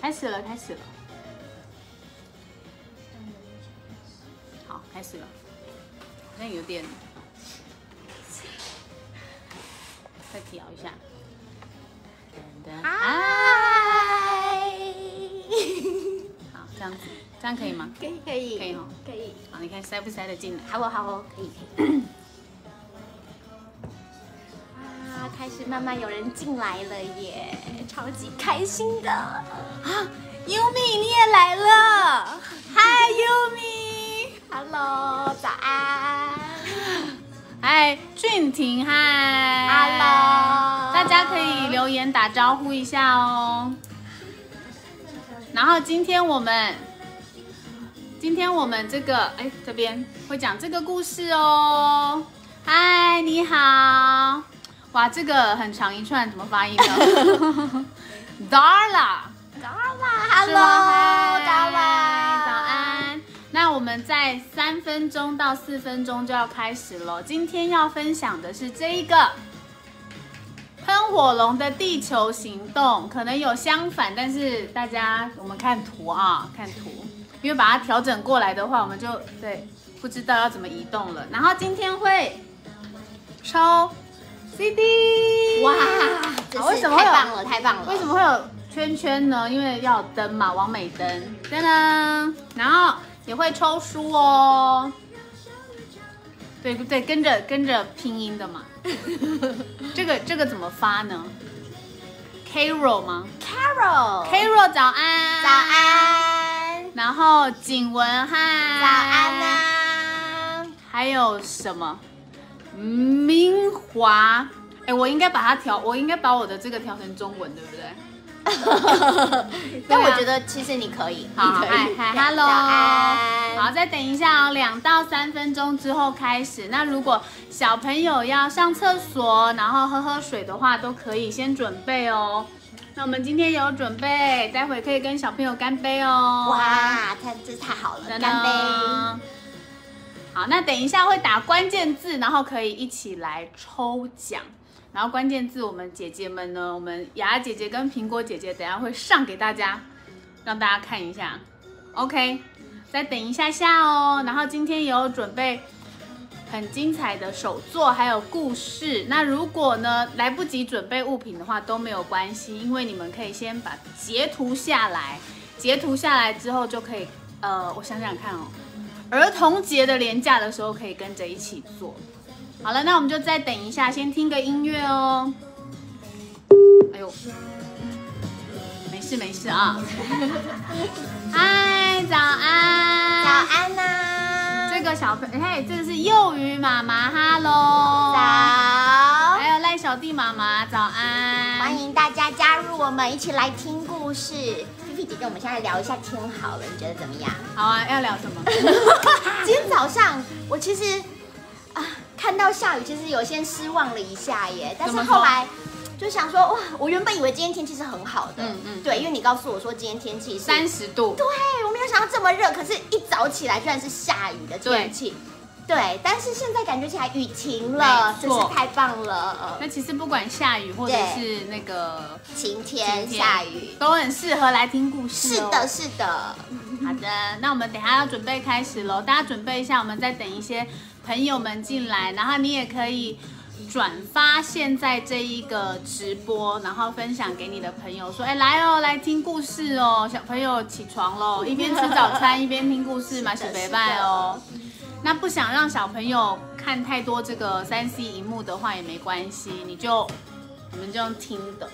开始了，开始了。好，开始了。好像有点，再调一下。噔噔，嗨，好，这样子，这样可以吗？可以可以可以哦可以，好，你看塞不塞得进来？好哦好哦，可以可以。慢慢有人进来了耶，超级开心的。啊，Yumi 你也来了，嗨，Yumi，Hello，早安。嗨，俊廷，嗨 Hello 大家可以留言打招呼一下哦。然后今天我们，今天我们这个，哎，这边会讲这个故事哦。嗨，你好，哇，这个很长一串，怎么发音呢？Darla。是吗 Darla，Hello，嗨早安。那我们在三分钟到四分钟就要开始了。今天要分享的是这一个喷火龙的地球行动，可能有相反，但是大家我们看图啊，看图，因为把它调整过来的话，我们就对不知道要怎么移动了。然后今天会抽 CD，哇，真是好为什么太棒了，太棒了！为什么会有圈圈呢？因为要有灯嘛，完美灯，噔噔，然后也会抽书哦。对对，跟着跟着拼音的嘛。这个这个怎么发呢？Carol 吗 Carol？？Carol 早安，早。安，然后景文哈，早安。呐！还有什么？明华，哎，我应该把它调，我应该把我的这个调成中文，对不对？但我觉得其实你可以，好，你可以嗨嗨，Hello，安，好，再等一下哦，两到三分钟之后开始。那如果小朋友要上厕所，然后喝喝水的话，都可以先准备哦。那我们今天有准备，待会可以跟小朋友干杯哦。哇，太这太好了，干杯！好，那等一下会打关键字，然后可以一起来抽奖。然后关键字，我们姐姐们呢，我们雅雅姐姐跟苹果姐姐，等下会上给大家，让大家看一下。OK，再等一下下哦。然后今天有准备很精彩的手作，还有故事。那如果呢来不及准备物品的话都没有关系，因为你们可以先把截图下来，截图下来之后就可以，呃，我想想看哦，儿童节的连假的时候可以跟着一起做。好了，那我们就再等一下，先听个音乐哦。哎呦，没事没事啊。嗨，早安，早。安呐！这个小朋嘿，这个是幼鱼妈妈，Hello。早，还有赖小弟妈妈，早安。欢。迎大家加入我们，一起来听故事。菲菲姐姐，我们现在聊一下天好了，你觉得怎么样？好啊，要聊什么？今天早上我其实啊看到下雨，其实有些失望了一下耶，但是后来就想说哇，我原本以为今天天气是很好的，嗯嗯对，因为你告诉我说今天天气是三十度。对，我没有想到这么热，可是一早起来居然是下雨的天气。对，但是现在感觉起来雨停了，真是太棒了。那其实不管下雨或者是那个晴天下雨，都很适合来听故事、哦。是的，是的。好的，那我们等下要准备开始喽，大家准备一下，我们再等一些朋友们进来，然后你也可以转发现在这一个直播，然后分享给你的朋友，说，哎，来哦，来听故事哦，小朋友起床喽，一边吃早餐 一边听故事嘛，小陪伴哦。那不想让小朋友看太多这个三 C 荧幕的话也没关系，你就你们就用听的。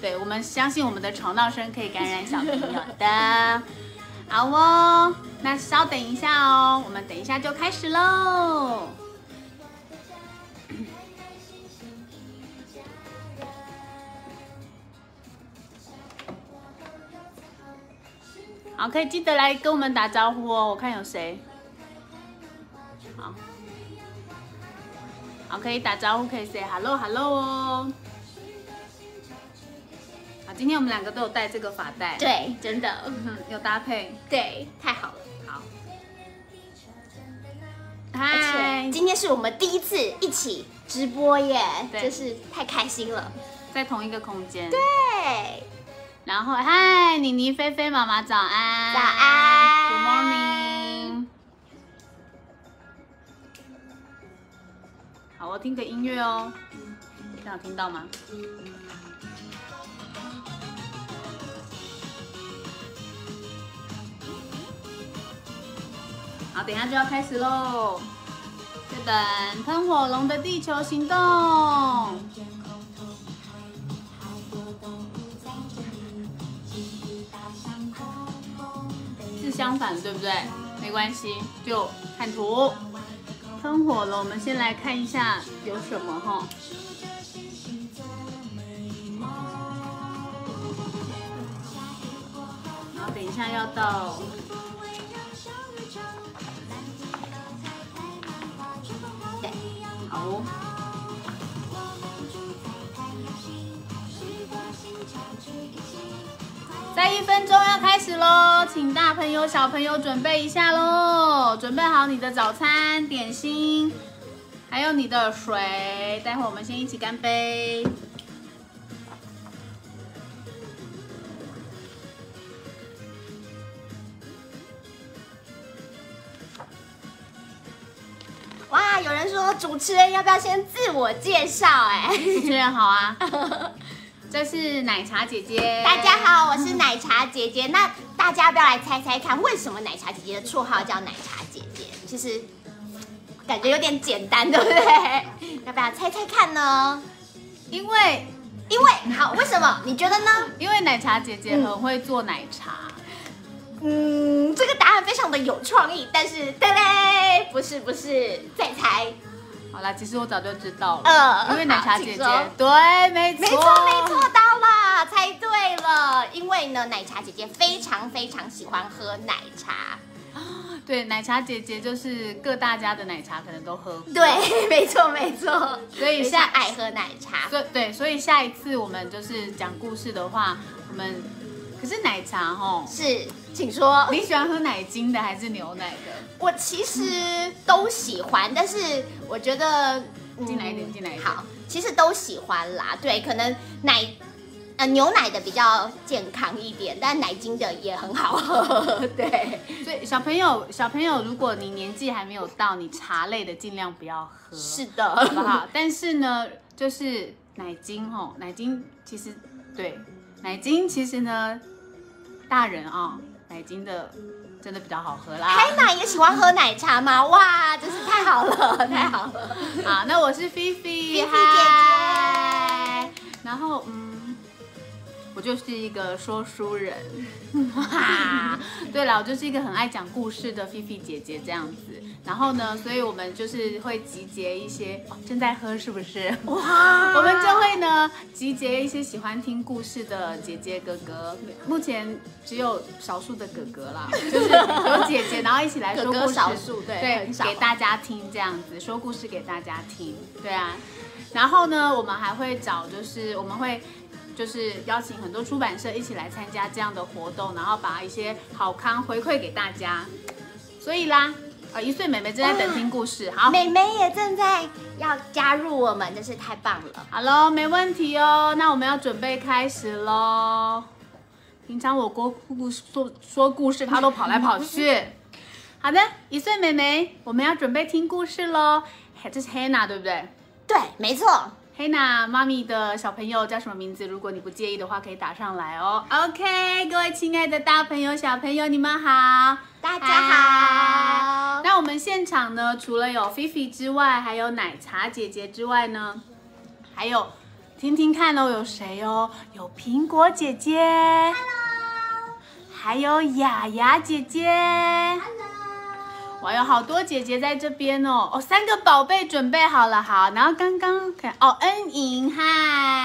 对，我们相信我们的吵闹声可以感染小朋友的。好哦，那稍等一下哦，我们等一下就开始喽。好，可以记得来跟我们打招呼哦。我看有谁。好，可以打招呼，可以 say hello hello 哦。好，今天我们两个都有戴这个发带，，对，真的，嗯，有搭配。对，太好了。好，嗨，今天是我们第一次一起直播耶，对真是太开心了。在同一个空间。对，然后嗨，妮妮、菲菲妈妈早安，早安，Good morning。好，我听个音乐哦，这样听到吗？好，等一下就要开始喽。日本喷火龙的地球行动。是相反，对不对？没关系，就看图。喷火了，我们先来看一下有什么哈。然后等一下要到。好。在一分钟要开始喽，请大朋友小朋友准备一下喽，准备好你的早餐点心，还有你的水，待会我们先一起干杯。哇，有人说主持人要不要先自我介绍？哎，主持人好啊，这是奶茶姐姐。大家好，我是奶茶姐姐。那大家要不要来猜猜看，为什么奶茶姐姐的绰号叫奶茶姐姐？其实感觉有点简单，对不对？要不要猜猜看呢？因为，因为好，为什么？你觉得呢？因为奶茶姐姐很会做奶茶。嗯，这个答案非常的有创意，但是对嘞，不是不是，再猜。好啦，其实我早就知道了，呃，因为奶茶姐姐，对，没错没错没错，到了，猜对了。因为呢，奶茶姐姐非常非常喜欢喝奶茶。对，奶茶姐姐就是各大家的奶茶可能都喝过。对，没错没错。所以下爱喝奶茶。对对，所以下一次我们就是讲故事的话，我们可是奶茶哦，是。请说，你喜欢喝奶精的还是牛奶的？我其实都喜欢，但是我觉得进来一点，进来一点。好，其实都喜欢啦。对，可能奶呃牛奶的比较健康一点，但奶精的也很好喝。对，所以小朋友小朋友，如果你年纪还没有到，你茶类的尽量不要喝。是的，好不好？但是呢，就是奶精哦，奶精其实对奶精其实呢，大人啊。奶精的真的比较好喝啦。海奶也喜欢喝奶茶吗？哇，真是太好了，太好了。好，那我是菲菲，菲菲姐姐。然后，嗯。我就是一个说书人，哇 对了，我就是一个很爱讲故事的菲菲姐姐这样子。然后呢，所以我们就是会集结一些，正在喝是不是？哇！我们就会呢集结一些喜欢听故事的姐姐哥哥。目前只有少数的哥哥啦，就是有姐姐，然后一起来说故事。少数对对，给大家听这样子，说故事给大家听。对啊，然后呢，我们还会找，就是我们会。就是邀请很多出版社一起来参加这样的活动，然后把一些好康回馈给大家。所以啦，呃，一岁妹妹正在等听故事，好，妹妹也正在要加入我们，真是太棒了。好喽，没问题哦，那我们要准备开始喽。平常我过故事说说故事，她都跑来跑去。好的，一岁妹妹，我们要准备听故事喽。这是 Hannah 对不对？对，没错。黑娜妈咪的小朋友叫什么名字？如果你不介意的话，可以打上来哦。OK，各位亲爱的大朋友、小朋友，你们好，大家好。那我们现场呢，除了有菲菲之外，还有奶茶姐姐之外呢，还有听听看哦，有谁哦？有苹果姐姐，Hello，还有雅雅姐姐。哇，有好多姐姐在这边哦！哦，三个宝贝准备好了，好。然后刚刚看哦，恩莹，嗨，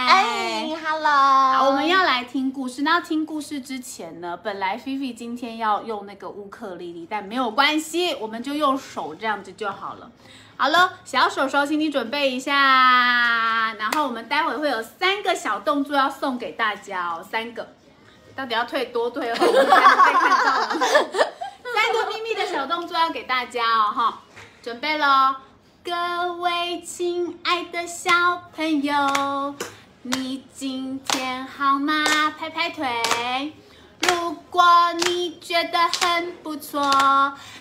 恩莹，hello。好，我们要来听故事。那要听故事之前呢，本来菲菲今天要用那个乌克丽丽，但没有关系，我们就用手这样子就好了。好了，小手手，请你准备一下。然后我们待会会有三个小动作要送给大家哦，三个。到底要退多退后，我们才能被看到呢？三个秘密的小动作要给大家哦，哈，准备喽！各位亲爱的小朋友，你今天好吗？拍拍腿。如果你觉得很不错，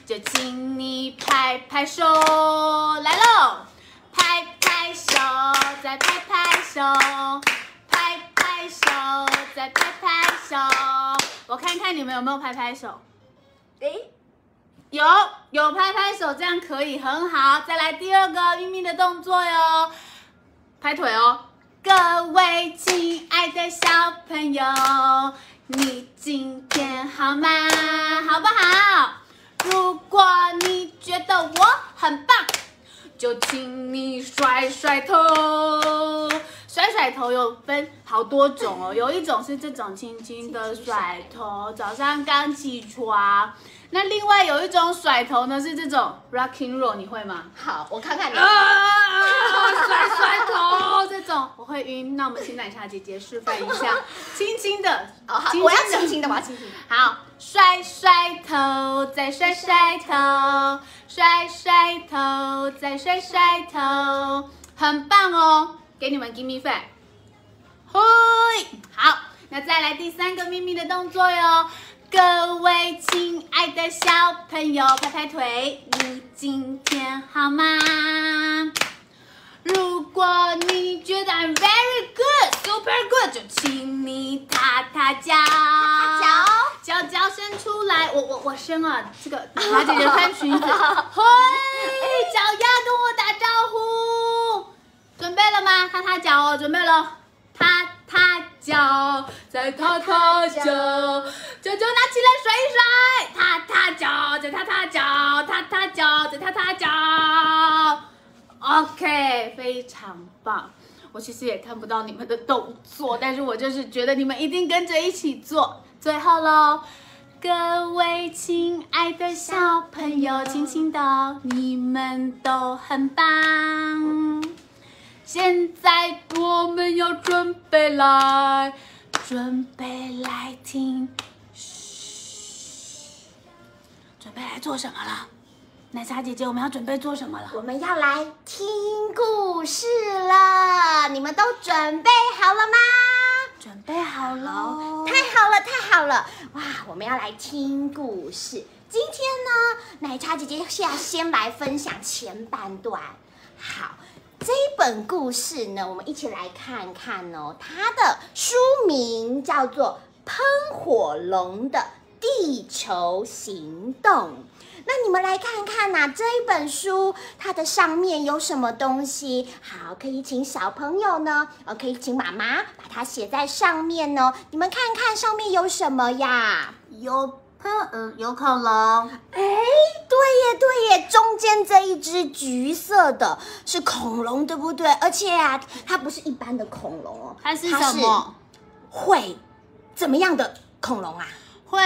就请你拍拍手。来喽，拍拍手，再拍拍手，拍拍手，再拍拍手。我看看你们有没有拍拍手。诶，有有拍拍手，这样可以很好。再来第二个咪咪的动作哟，拍腿哦。各位亲爱的小朋友，你今天好吗？好不好？如果你觉得我很棒，就请你甩甩头。甩甩头有分好多种哦，有一种是这种轻轻的甩头，早上刚起床。那另外有一种甩头呢，是这种 rocking roll，你会吗？好，我看看你。啊，甩甩头这种我会晕，那我们请奶茶姐姐示范一下，轻轻的，哦，好，我要轻轻的，我要轻轻的。好，甩甩头，再甩甩头，甩甩头，再甩甩头，很棒哦，给你们 give me five。嘿，好，那再来第三个秘密的动作哟。各位亲爱的小朋友，拍拍腿，你今天好吗？如果你觉得 I'm very good, super good，就请你踏踏脚，踏脚，脚脚伸出来。我我我伸啊，这个 马姐姐穿裙子，嘿，脚丫跟我打招呼，准备了吗？踏踏脚哦，准备了，踏踏脚，再踏踏脚，脚脚拿起来甩一甩，踏踏脚，再踏踏脚，踏踏脚，再踏踏脚。OK，非常棒。我其实也看不到你们的动作，但是我就是觉得你们一定跟着一起做。最后喽，各位亲爱的小朋友，轻轻的，你们都很棒。现在我们要准备来，准备来听，嘘，准备来做什么了？奶茶姐姐，我们要准备做什么了？我们要来听故事了，你们都准备好了吗？准备好了哦，太好了，太好了！哇，我们要来听故事。今天呢，奶茶姐姐要先来分享前半段。好，这一本故事呢，我们一起来看看哦。它的书名叫做《喷火龙的地球行动》。那你们来看看呐、这一本书它的上面有什么东西？好，可以请小朋友呢，呃，可以请妈妈把它写在上面哦。你们看看上面有什么呀？有喷呃有恐龙，哎，对耶，对耶，中间这一只橘色的是恐龙，对不对？而且啊，它不是一般的恐龙哦，它是什么？会怎么样的恐龙啊？会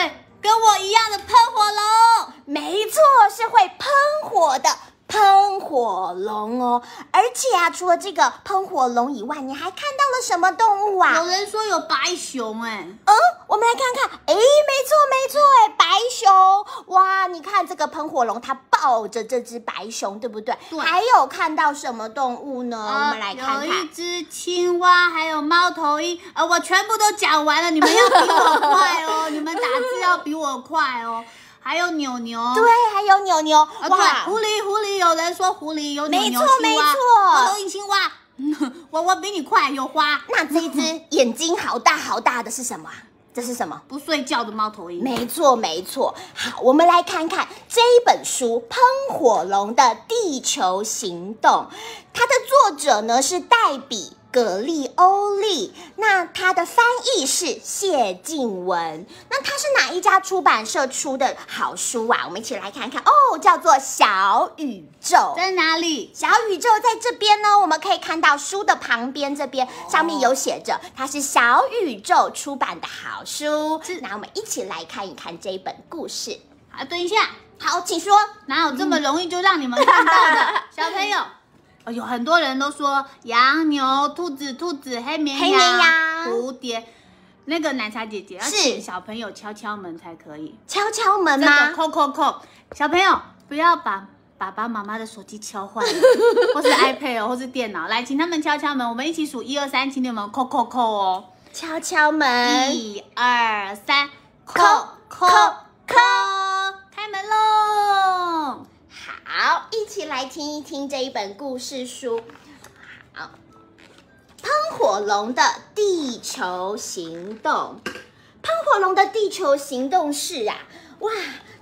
跟我一样的喷火龙。没错，是会喷火的喷火龙哦。而且啊，除了这个喷火龙以外，你还看到了什么动物啊？有人说有白熊哎、嗯，我们来看看，哎，没错没错，哎，白熊，哇，你看这个喷火龙，它抱着这只白熊，对不对？对还有看到什么动物呢？我们来看看有一看。只青蛙，还有猫头鹰，呃，我全部都讲完了，你们要比我快哦，你们打字要比我快哦。还有牛牛，对，还有牛牛，哇，狐狸，狐狸，有人说狐狸有牛牛没错没青蛙我 我比你快，有花，那这一只眼睛好大好大的是什么啊？这是什么？不睡觉的猫头鹰。没错，没错。好，我们来看看这一本书《喷火龙的地球行动》，它的作者呢是黛比。葛利欧利，那它的翻译是谢静文。那它是哪一家出版社出的好书啊？我们一起来看看哦，叫做《小宇宙》。在哪里？小宇宙在这边呢，我们可以看到书的旁边这边上面有写着，它是小宇宙出版的好书。那我们一起来看一看这一本故事。啊，等一下，好，请说。哪有这么容易就让你们看到的？小朋友，哦，有很多人都说羊、牛、兔子、兔子、黑绵羊、黑绵羊蝴蝶。那个奶茶姐姐要是请小朋友敲敲门才可以。敲敲门这个吗？扣扣扣，小朋友不要把爸爸妈妈的手机敲坏了，或是 iPad 哦，或是电脑，来，请他们敲敲门，我们一起数一二三，请你们扣扣扣哦。敲敲门，一二三，扣扣扣，开门喽！好，一起来听一听这一本故事书。好，喷火龙的地球行动。喷火龙的地球行动是啊，哇，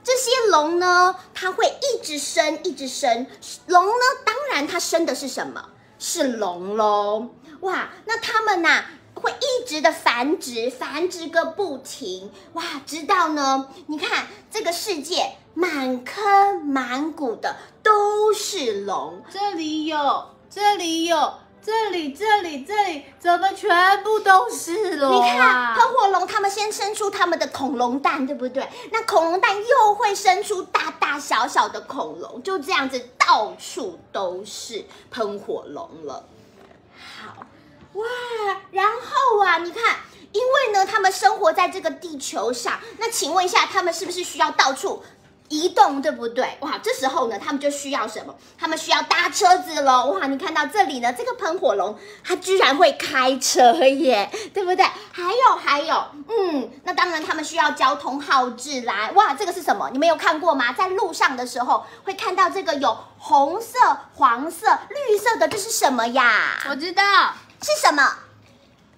这些龙呢，它会一直生，一直生。龙呢，当然它生的是什么？是龙喽。哇，那它们呐、会一直的繁殖，繁殖个不停，哇！直到呢，你看这个世界满坑满谷的都是龙，这里有，这里有，这里，这里，这里，怎么全部都是龙你看啊？喷火龙，它们先生出它们的恐龙蛋，对不对？那恐龙蛋又会生出大大小小的恐龙，就这样子到处都是喷火龙了。好，哇，然后啊，你看，因为呢，它们生活在这个地球上，那请问一下，它们是不是需要到处？移动对不对？哇，这时候呢，他们就需要什么？他们需要搭车子喽！哇，你看到这里呢，这个喷火龙它居然会开车耶，对不对？还有还有，嗯，那当然他们需要交通号志啦。哇，这个是什么？你们有看过吗？在路上的时候会看到这个有红色、黄色、绿色的，这是什么呀？我知道，是什么？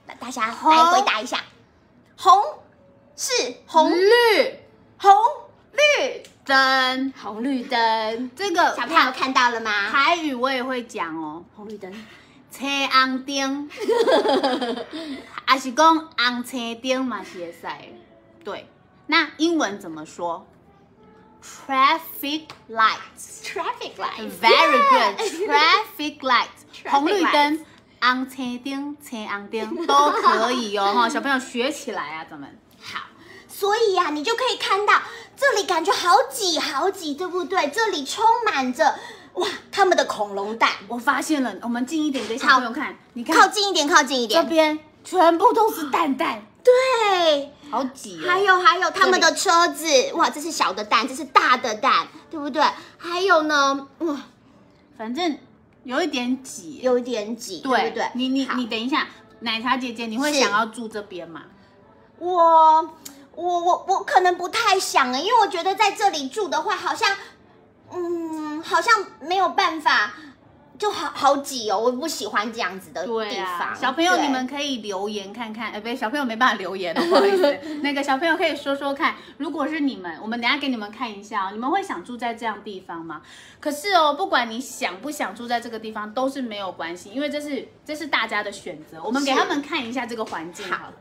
那大家红来回答一下。红是红绿红绿灯，红绿灯。这个小朋友看到了吗？台语我也会讲哦。红绿灯。车红灯，还是讲红车灯嘛是会使的。对，那英文怎么说？Traffic lights。Traffic lights. Very good. Traffic light. Traffic 红绿灯、红车灯、车红灯都可以哦，哈，小朋友学起来啊，咱们。好，所以呀、你就可以看到这里感觉好挤好挤，对不对？这里充满着哇，他们的恐龙蛋。我发现了，我们近一点给小朋友看，你看靠近一点，靠近一点。这边全部都是蛋蛋，对，好挤哦。还有还有他们的车子，哇，这是小的蛋，这是大的蛋，对不对？还有呢，哇，反正有一点挤。有一点挤，对不对？你你你等一下，奶茶姐姐，你会想要住这边吗？我我我我可能不太想欸，因为我觉得在这里住的话，好像嗯，好像没有办法，就好好挤哦，我不喜欢这样子的地方。啊，小朋友你们可以留言看看，呃，不对，小朋友没办法留言哦，不好意思。那个小朋友可以说说看，如果是你们，我们等下给你们看一下哦，你们会想住在这样地方吗？可是哦，不管你想不想住在这个地方，都是没有关系，因为这是这是大家的选择。我们给他们看一下这个环境，好好了。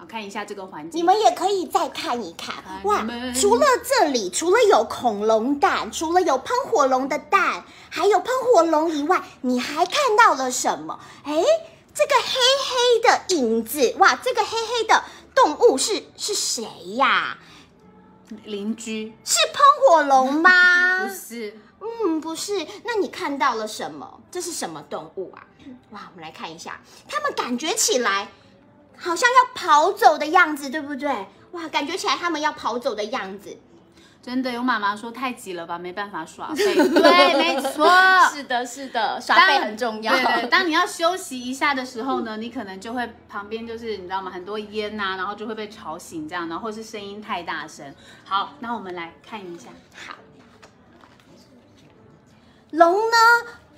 好看一下这个环境，你们也可以再看一看啊哇！除了这里，除了有恐龙蛋，除了有喷火龙的蛋，还有喷火龙以外，你还看到了什么？哎，这个黑黑的影子，哇！这个黑黑的动物是是谁呀？邻居是喷火龙吗？不是，嗯，不是。那你看到了什么？这是什么动物啊？哇，我们来看一下，它们感觉起来好像要跑走的样子，对不对？哇，感觉起来他们要跑走的样子。真的有妈妈说太急了吧，没办法耍废。对，没错，是的，是的，耍废很重要。对对，当你要休息一下的时候呢，你可能就会旁边就是你知道吗？很多烟呐、然后就会被吵醒这样，然后或是声音太大声。好，那我们来看一下。好，龙呢？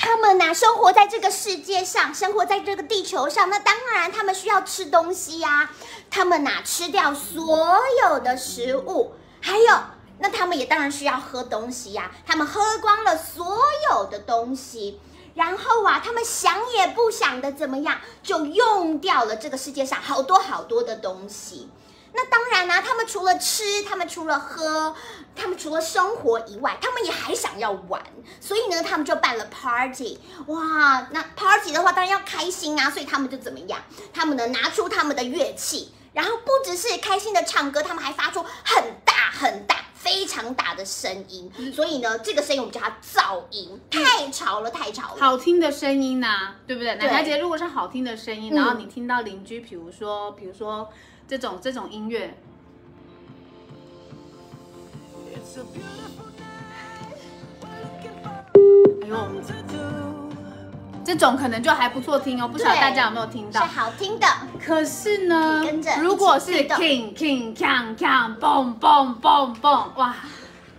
他们呐、生活在这个世界上，生活在这个地球上，那当然他们需要吃东西呀、他们呐、吃掉所有的食物，还有，那他们也当然需要喝东西呀、他们喝光了所有的东西。然后啊，他们想也不想的怎么样，就用掉了这个世界上好多好多的东西。那当然啦、他们除了吃，他们除了喝，他们除了生活以外，他们也还想要玩，所以呢，他们就办了 party。哇，那 party 的话，当然要开心啊，所以他们就怎么样？他们呢拿出他们的乐器，然后不只是开心的唱歌，他们还发出很大很大。非常大的声音，所以呢，这个声音我们叫它噪音，太吵了，太吵了。好听的声音呐、对不对？对奶茶姐如果是好听的声音，嗯然后你听到邻居，比如说，比如说这种这种音乐这种可能就还不错听哦，不晓得大家有没有听是到？好听的。可是呢，如果是 king king kang kang 蹦蹦蹦蹦，哇，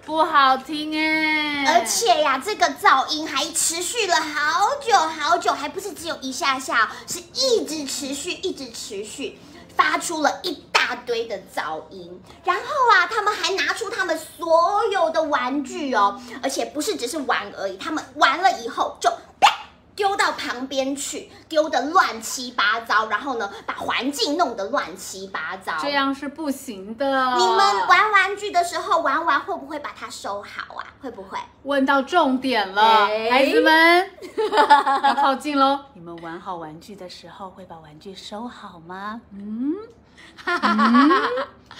不好听哎。而且呀，这个噪音还持续了好久好久，还不是只有一下下哦，是一直持续，一直持续，发出了一大堆的噪音。然后啊，他们还拿出他们所有的玩具哦，而且不是只是玩而已，他们玩了以后就啪丢到旁边去，丢的乱七八糟，然后呢，把环境弄得乱七八糟。这样是不行的。你们玩玩具的时候，玩完会不会把它收好啊？会不会？问到重点了，哎孩子们 要靠近喽。你们玩好玩具的时候会把玩具收好吗？嗯，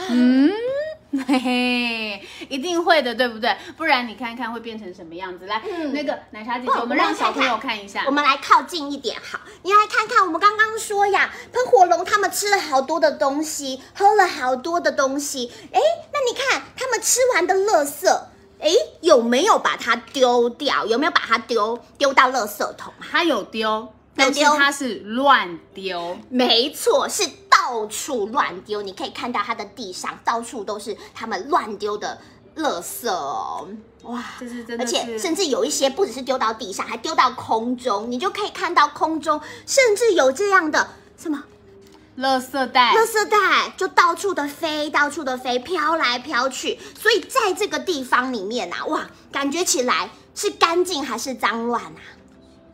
嗯，嘿嘿，一定会的，对不对？不然你看看会变成什么样子？来，嗯那个奶茶姐姐，我们让小朋友看一下我。们来靠近一点，好，你来看看，我们刚刚说呀，喷火龙他们吃了好多的东西，喝了好多的东西，哎，那你看他们吃完的垃圾，哎，有没有把它丢掉？有没有把它丢丢到垃圾桶它？有丢，但是它是乱丢。没错，是到处乱丢。你可以看到它的地上到处都是他们乱丢的垃圾哦，哇！这是真的而，且甚至有一些不只是丢到地上，还丢到空中，你就可以看到空中甚至有这样的什么垃圾袋垃圾袋，就到处的飞，到处的飞，飘来飘去。所以在这个地方里面啊，哇，感觉起来是干净还是脏乱啊？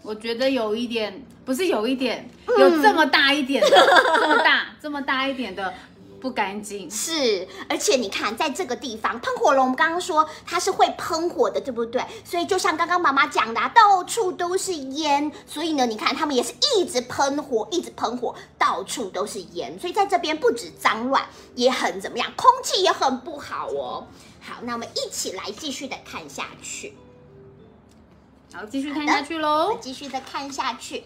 我觉得有一点，不是有一点，嗯有这么大一点的，这么大，这么大一点的不干净。是，而且你看，在这个地方，喷火龙，我们刚刚说它是会喷火的，对不对？所以就像刚刚妈妈讲的、啊，到处都是烟，所以呢，你看他们也是一直喷火，一直喷火，到处都是烟，所以在这边不止脏乱，也很怎么样，空气也很不好哦。好，那我们一起来继续的看下去，好，继续看下去喽。继续的看下去。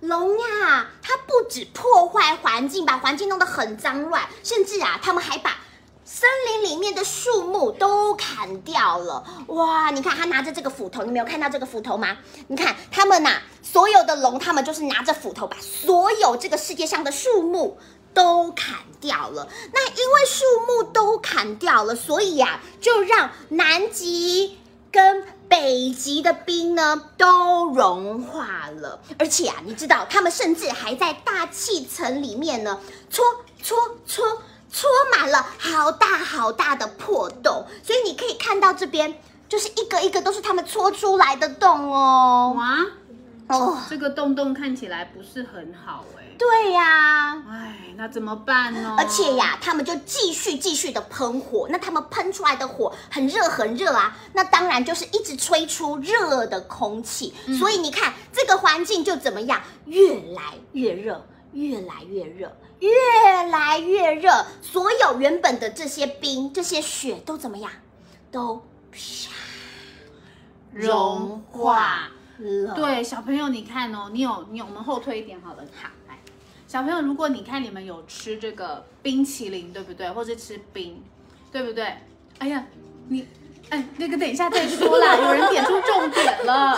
龙呀，它不止破坏环境，把环境弄得很脏乱，甚至啊，他们还把森林里面的树木都砍掉了。哇，你看他拿着这个斧头，你没有看到这个斧头吗？你看他们呐、所有的龙，他们就是拿着斧头把所有这个世界上的树木。都砍掉了，那因为树木都砍掉了，所以呀、就让南极跟北极的冰呢都融化了，而且啊，你知道他们甚至还在大气层里面呢戳戳戳戳满了好大好大的破洞，所以你可以看到这边就是一个一个都是他们戳出来的洞哦。哇，哦，这个洞洞看起来不是很好哎。对呀、哎，那怎么办呢？而且，呀，他们就继续继续的喷火，那他们喷出来的火很热很热啊，那当然就是一直吹出热的空气，所以你看这个环境就怎么样，越来越热，越来越热，越来越热，所有原本的这些冰、这些雪都怎么样，都啪融化。了。对，小朋友，你看哦，你有你有，我们后退一点好了，好，来，小朋友，如果你看你们有吃这个冰淇淋，对不对？或者吃冰，对不对？哎呀，你。哎，那个等一下再说啦，有人点出重点了，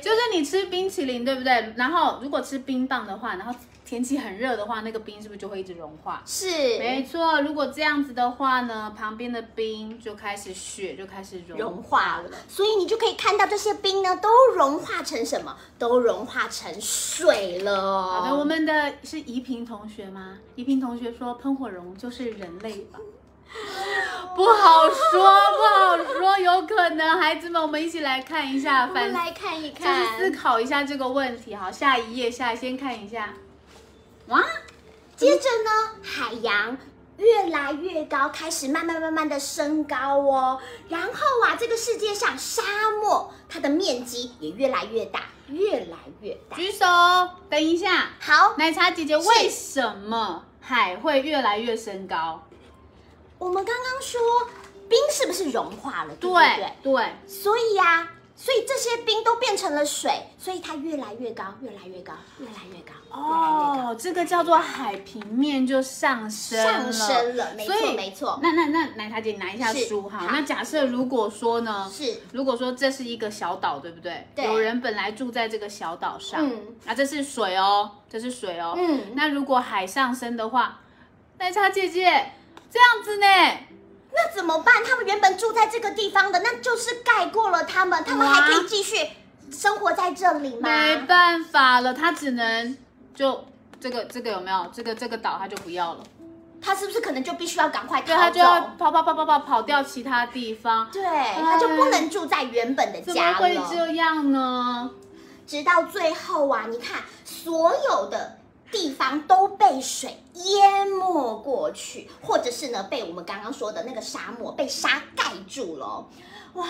就是你吃冰淇淋，对不对？然后如果吃冰棒的话，然后天气很热的话，那个冰是不是就会一直融化？是，没错，如果这样子的话呢，旁边的冰就开始雪就开始融融化了，所以你就可以看到这些冰呢，都融化成什么？都融化成水了哦。好的，我们的是怡萍同学吗？怡萍同学说喷火龙就是人类吧？不好说，不好说，有可能。孩子们，我们一起来看一下，反来看一就是看，思考一下这个问题。好，下一页，下先看一下。哇，接着呢，海洋越来越高，开始慢慢慢慢的升高哦。然后啊，这个世界上沙漠它的面积也越来越大，越来越大。举手。等一下，好，奶茶姐姐，为什么海会越来越升高？我们刚刚说冰是不是融化了？对对对？对，所以呀、所以这些冰都变成了水，所以它越来越高，越来越高，越来越高。哦，这个叫做海平面就上升了，上升了没错没错那那那奶茶姐你拿一下是书哈。那假设如果说呢，是如果说这是一个小岛，对不对？对有人本来住在这个小岛上，嗯啊，这是水哦，这是水哦。嗯那如果海上升的话，奶茶姐姐这样子呢？那怎么办？他们原本住在这个地方的，那就是盖过了他们，他们哇还可以继续生活在这里吗？没办法了，他只能就这个这个有没有？这个这个岛他就不要了，他是不是可能就必须要赶快对，逃他就要？跑跑跑跑跑跑掉其他地方。对，他就不能住在原本的家了。么会这样呢？直到最后啊，你看所有的地方都被水淹没过去，或者是呢被我们刚刚说的那个沙漠被沙盖住了哦。哇，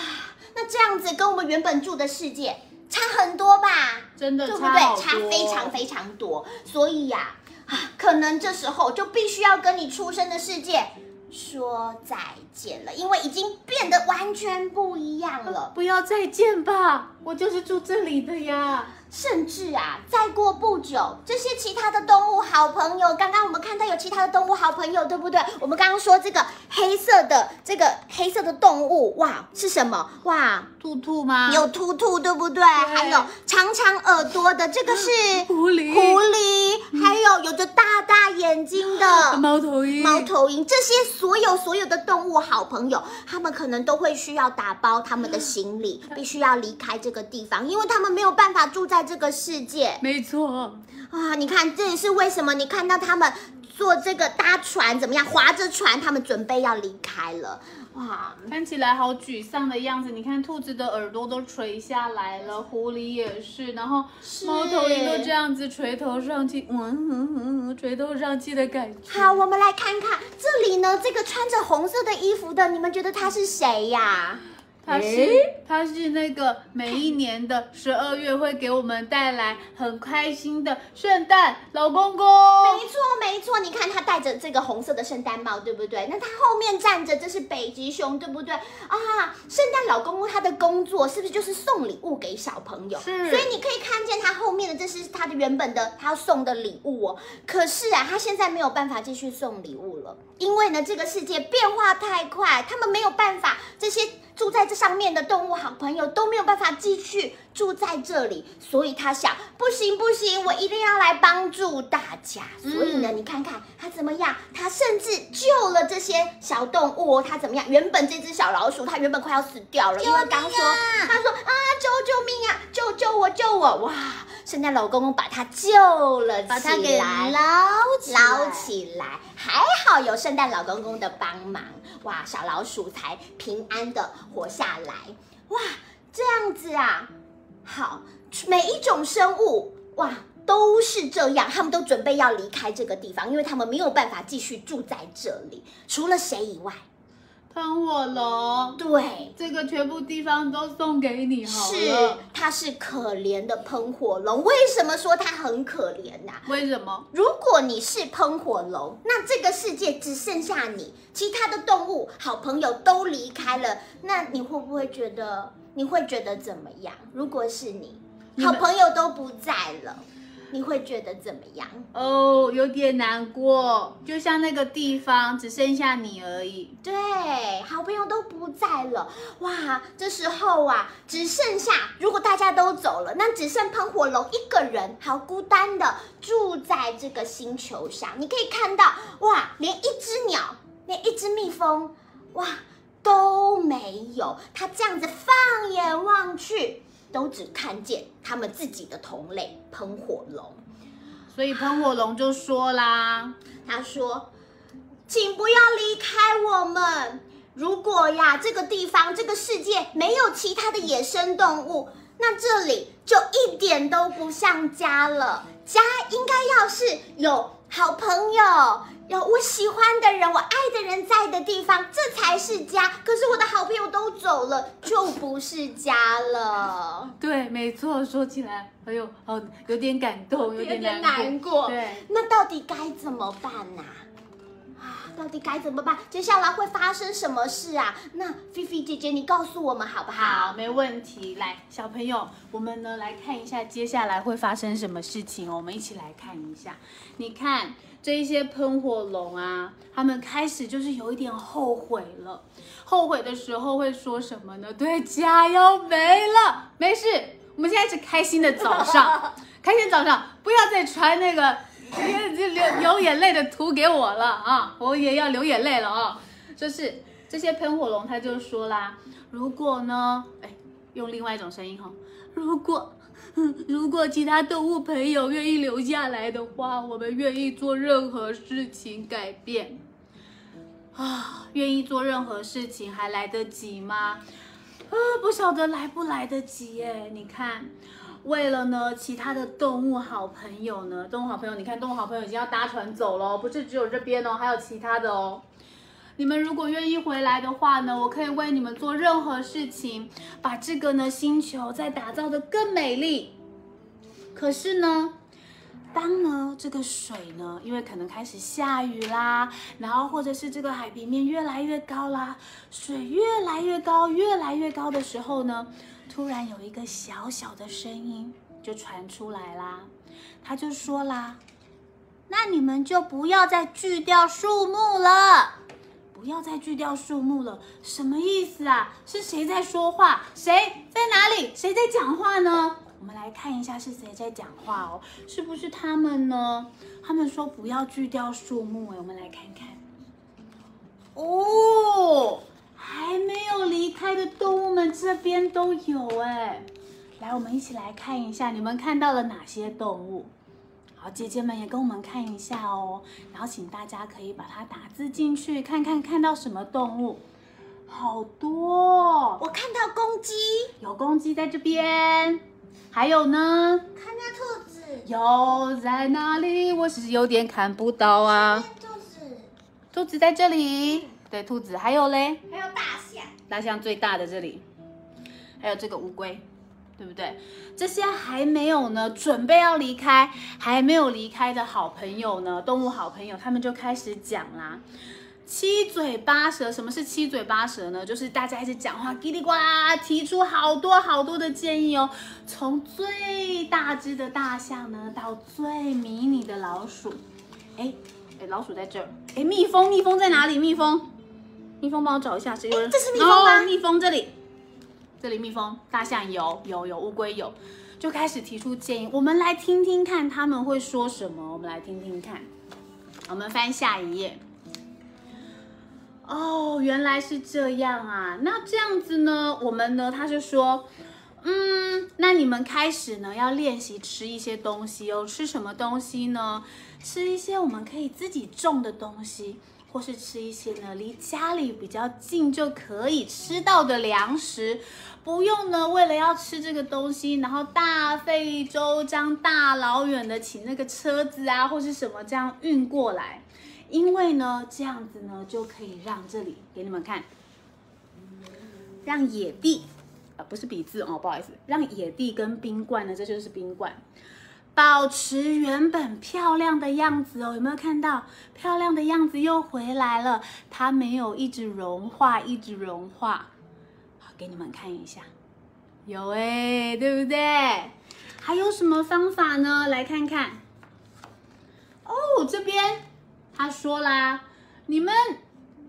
那这样子跟我们原本住的世界差很多吧？真的对不对？差非常非常多。所以呀、啊，可能这时候就必须要跟你出生的世界说再见了，因为已经变得完全不一样了。不要再见吧，我就是住这里的呀。甚至啊，再过不久，这些其他的动物好朋友，刚刚我们看到有其他的动物好朋友，对不对？我们刚刚说这个黑色的这个黑色的动物，哇，是什么？哇，兔兔吗？有兔兔，对不对？还有长长耳朵的，这个是狐狸狐狸，还有有着大大眼睛的猫头鹰，猫头鹰，这些所有所有的动物好朋友，他们可能都会需要打包他们的行李，必须要离开这个地方，因为他们没有办法住在这个世界没错，啊！你看，这也是为什么你看到他们坐这个搭船怎么样，划着船，他们准备要离开了。哇，看起来好沮丧的样子。你看，兔子的耳朵都垂下来了，狐狸也是，然后猫头鹰都这样子垂头丧气，嗯嗯嗯，垂头丧气的感觉。好，我们来看看这里呢，这个穿着红色的衣服的，你们觉得他是谁呀？它是诶它是那个每一年的十二月会给我们带来很开心的圣诞老公公。没错，没错，你看他戴着这个红色的圣诞帽，对不对？那他后面站着，这是北极熊，对不对？啊，圣诞老公公他的工作是不是就是送礼物给小朋友？是所以你可以看见他后面的，这是他的原本的他要送的礼物哦。可是啊，他现在没有办法继续送礼物了，因为呢，这个世界变化太快，他们没有办法，这些住在这上面的动物好朋友都没有办法继续住在这里，所以他想，不行不行，我一定要来帮助大家。所以呢，你看看他怎么样，他甚至救了这些小动物哦。他怎么样？原本这只小老鼠，它原本快要死掉了，因为刚说他说啊，救救命啊，救救我，救我！哇，圣诞老公公把它救了起来，把它给捞起捞起来，还好有圣诞老公公的帮忙，哇，小老鼠才平安的活下来。哇，这样子啊，好，每一种生物哇都是这样，他们都准备要离开这个地方，因为他们没有办法继续住在这里。除了谁以外？喷火龙，对，这个全部地方都送给你好是。它是可怜的喷火龙。为什么说它很可怜呐、为什么？如果你是喷火龙，那这个世界只剩下你，其他的动物好朋友都离开了，那你会不会觉得？你会觉得怎么样？如果是你，你好朋友都不在了，你会觉得怎么样？哦，有点难过，就像那个地方只剩下你而已。对，好朋友都不在了，哇！这时候啊，只剩下如果大家都走了，那只剩喷火龙一个人，好孤单的住在这个星球上。你可以看到，哇，连一只鸟，连一只蜜蜂，哇，都没有。它这样子放眼望去，都只看见他们自己的同类喷火龙。所以喷火龙就说啦，他说：“请不要离开我们。如果呀，这个地方、这个世界没有其他的野生动物，那这里就一点都不像家了。家应该要是有好朋友、有我喜欢的人、我爱的人在的地方，这才是家。可是我的好朋友都走了，就不是家了。”对，没错，说起来，哎呦，好，有点感动，有点难过。对，那到底该怎么办呐、啊，到底该怎么办？接下来会发生什么事啊？那菲菲姐姐，你告诉我们好不好？好，没问题。来，小朋友，我们呢来看一下接下来会发生什么事情哦。我们一起来看一下。你看这一些喷火龙啊，他们开始就是有一点后悔了。后悔的时候会说什么呢？对，家要没了。没事，我们现在是开心的早上，开心早上，不要再传那个流流流眼泪的图给我了啊！我也要流眼泪了啊！就是这些喷火龙，他就说啦，如果呢，哎，用另外一种声音哈，如果如果其他动物朋友愿意留下来的话，我们愿意做任何事情改变啊，愿意做任何事情还来得及吗？啊，不晓得来不来得及耶！你看，为了呢，其他的动物好朋友呢，动物好朋友，你看，动物好朋友已经要搭船走了，不是只有这边哦，还有其他的哦。你们如果愿意回来的话呢，我可以为你们做任何事情，把这个呢星球再打造的更美丽。可是呢，当呢这个水呢，因为可能开始下雨啦，然后或者是这个海平面越来越高啦，水越来越高，越来越高的时候呢，突然有一个小小的声音就传出来啦，他就说啦：“那你们就不要再锯掉树木了。”不要再锯掉树木了，什么意思啊？是谁在说话？谁在哪里？谁在讲话呢？我们来看一下是谁在讲话哦，是不是他们呢？他们说不要锯掉树木，哎，我们来看看。哦，还没有离开的动物们这边都有哎，来，我们一起来看一下，你们看到了哪些动物？好，姐姐们也跟我们看一下哦，然后请大家可以把它打字进去，看看看到什么动物，好多，我看到公鸡，有公鸡在这边，还有呢，看到兔子，有在哪里？我是有点看不到啊。兔子，兔子在这里，对，兔子，还有嘞，还有大象，大象最大的这里，还有这个乌龟。对不对？这些还没有呢，准备要离开，还没有离开的好朋友呢，动物好朋友，他们就开始讲啦。七嘴八舌，什么是七嘴八舌呢？就是大家一直讲话，叽里呱啦，提出好多好多的建议哦。从最大只的大象呢，到最迷你的老鼠。哎哎，老鼠在这儿。哎，蜜蜂，蜜蜂在哪里？蜜蜂，蜜蜂，帮我找一下，是有人？这是蜜蜂吗？蜜蜂这里。这里蜜蜂、大象有有有乌龟有，就开始提出建议。我们来听听看他们会说什么。我们来听听看。我们翻下一页。哦，原来是这样啊。那这样子呢？我们呢？他就说，嗯，那你们开始呢要练习吃一些东西哦。吃什么东西呢？吃一些我们可以自己种的东西。或是吃一些呢，离家里比较近就可以吃到的粮食，不用呢为了要吃这个东西，然后大费周章、大老远的请那个车子啊，或是什么这样运过来，因为呢这样子呢就可以让这里给你们看，让野地，呃不是笔字哦，不好意思，让野地跟冰罐呢，这就是冰罐。保持原本漂亮的样子哦，有没有看到漂亮的样子又回来了？它没有一直融化，一直融化。好，给你们看一下，有哎，对不对？还有什么方法呢？来看看。哦，这边他说啦，你们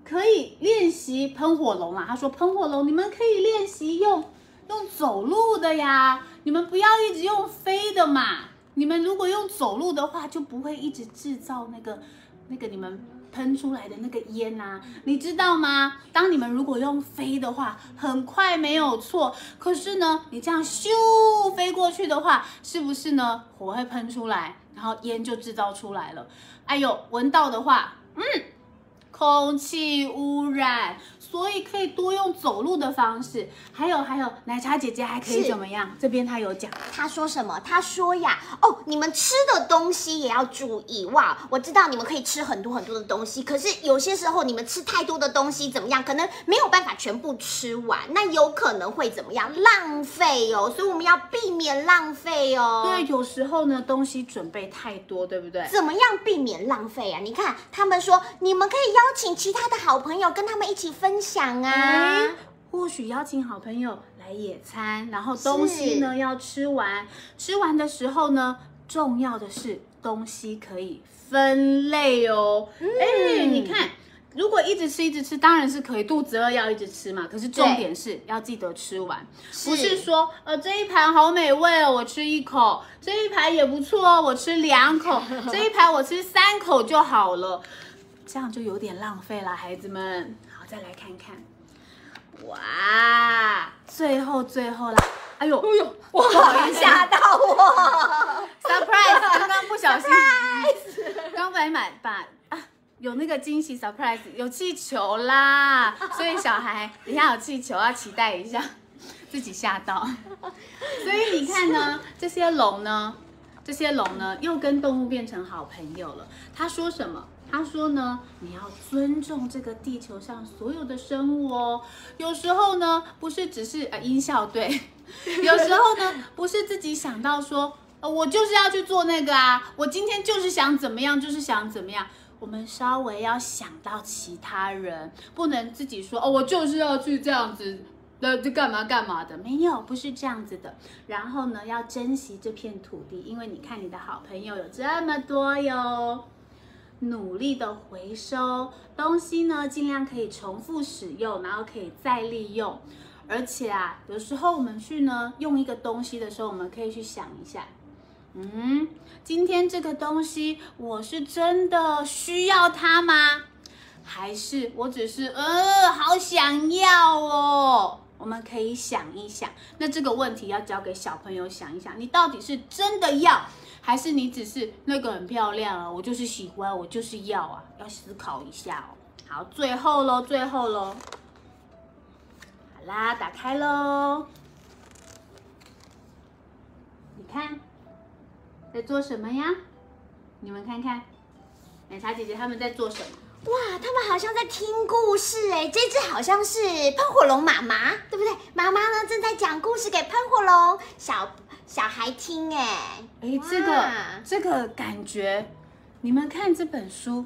可以练习喷火龙啊。他说喷火龙，你们可以练习用用走路的呀，你们不要一直用飞的嘛。你们如果用走路的话，就不会一直制造那个、那个你们喷出来的那个烟呐，你知道吗？当你们如果用飞的话，很快没有错。可是呢，你这样咻飞过去的话，是不是呢？火会喷出来，然后烟就制造出来了。哎呦，闻到的话，嗯，空气污染，所以可以多用走路的方式。还有还有，奶茶姐姐还可以怎么样？这边她有讲，她说什么？她说呀，哦，你们吃的东西也要注意哇！我知道你们可以吃很多很多的东西，可是有些时候你们吃太多的东西怎么样？可能没有办法全部吃完，那有可能会怎么样？浪费哦，所以我们要避免浪费哦。对，有时候呢东西准备太多，对不对？怎么样避免浪费啊？你看，他们说你们可以邀请其他的好朋友跟他们一起分享啊。哎，或许邀请好朋友来野餐，然后东西呢要吃完，吃完的时候呢，重要的是东西可以分类哦。哎、你看。如果一直吃一直吃，当然是可以，肚子饿要一直吃嘛。可是重点是要记得吃完，不是说呃这一盘好美味哦，我吃一口；这一盘也不错哦，我吃两口；这一盘我吃三口就好了，这样就有点浪费了，孩子们。好，再来看看。哇，最后最后啦！哎呦，哎呦，不好意思吓到我！surprise！刚刚不小心，刚本来买把啊有那个惊喜 surprise，有气球啦，所以小孩等一下有气球要期待一下，自己吓到。所以你看呢，这些龙呢，这些龙呢又跟动物变成好朋友了。他说什么？他说呢，你要尊重这个地球上所有的生物哦。有时候呢，不是只是呃音效对，有时候呢，不是自己想到说，呃，我就是要去做那个啊，我今天就是想怎么样，就是想怎么样。我们稍微要想到其他人，不能自己说哦，我就是要去这样子。那就干嘛干嘛的？没有，不是这样子的。然后呢，要珍惜这片土地，因为你看你的好朋友有这么多哟。努力的回收东西呢，尽量可以重复使用，然后可以再利用。而且啊，有时候我们去呢用一个东西的时候，我们可以去想一下，嗯，今天这个东西我是真的需要它吗？还是我只是呃好想要哦？我们可以想一想，那这个问题要交给小朋友想一想，你到底是真的要，还是你只是那个很漂亮啊？我就是喜欢，我就是要啊，要思考一下哦。好，最后喽，最后喽，好啦，打开喽，你看在做什么呀？你们看看，奶茶姐姐他们在做什么？哇，他们好像在听故事哎，这只好像是喷火龙妈妈，对不对？妈妈呢正在讲故事给喷火龙小小孩听哎。哎，这个哇这个感觉，你们看这本书，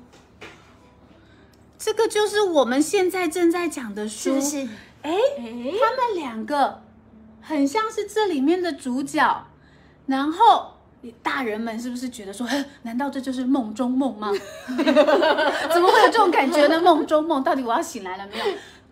这个就是我们现在正在讲的书，是不是？哎，他们两个很像是这里面的主角，然后大人们是不是觉得说，呵难道这就是梦中梦吗？怎么会有这种感觉呢？梦中梦，到底我要醒来了没有？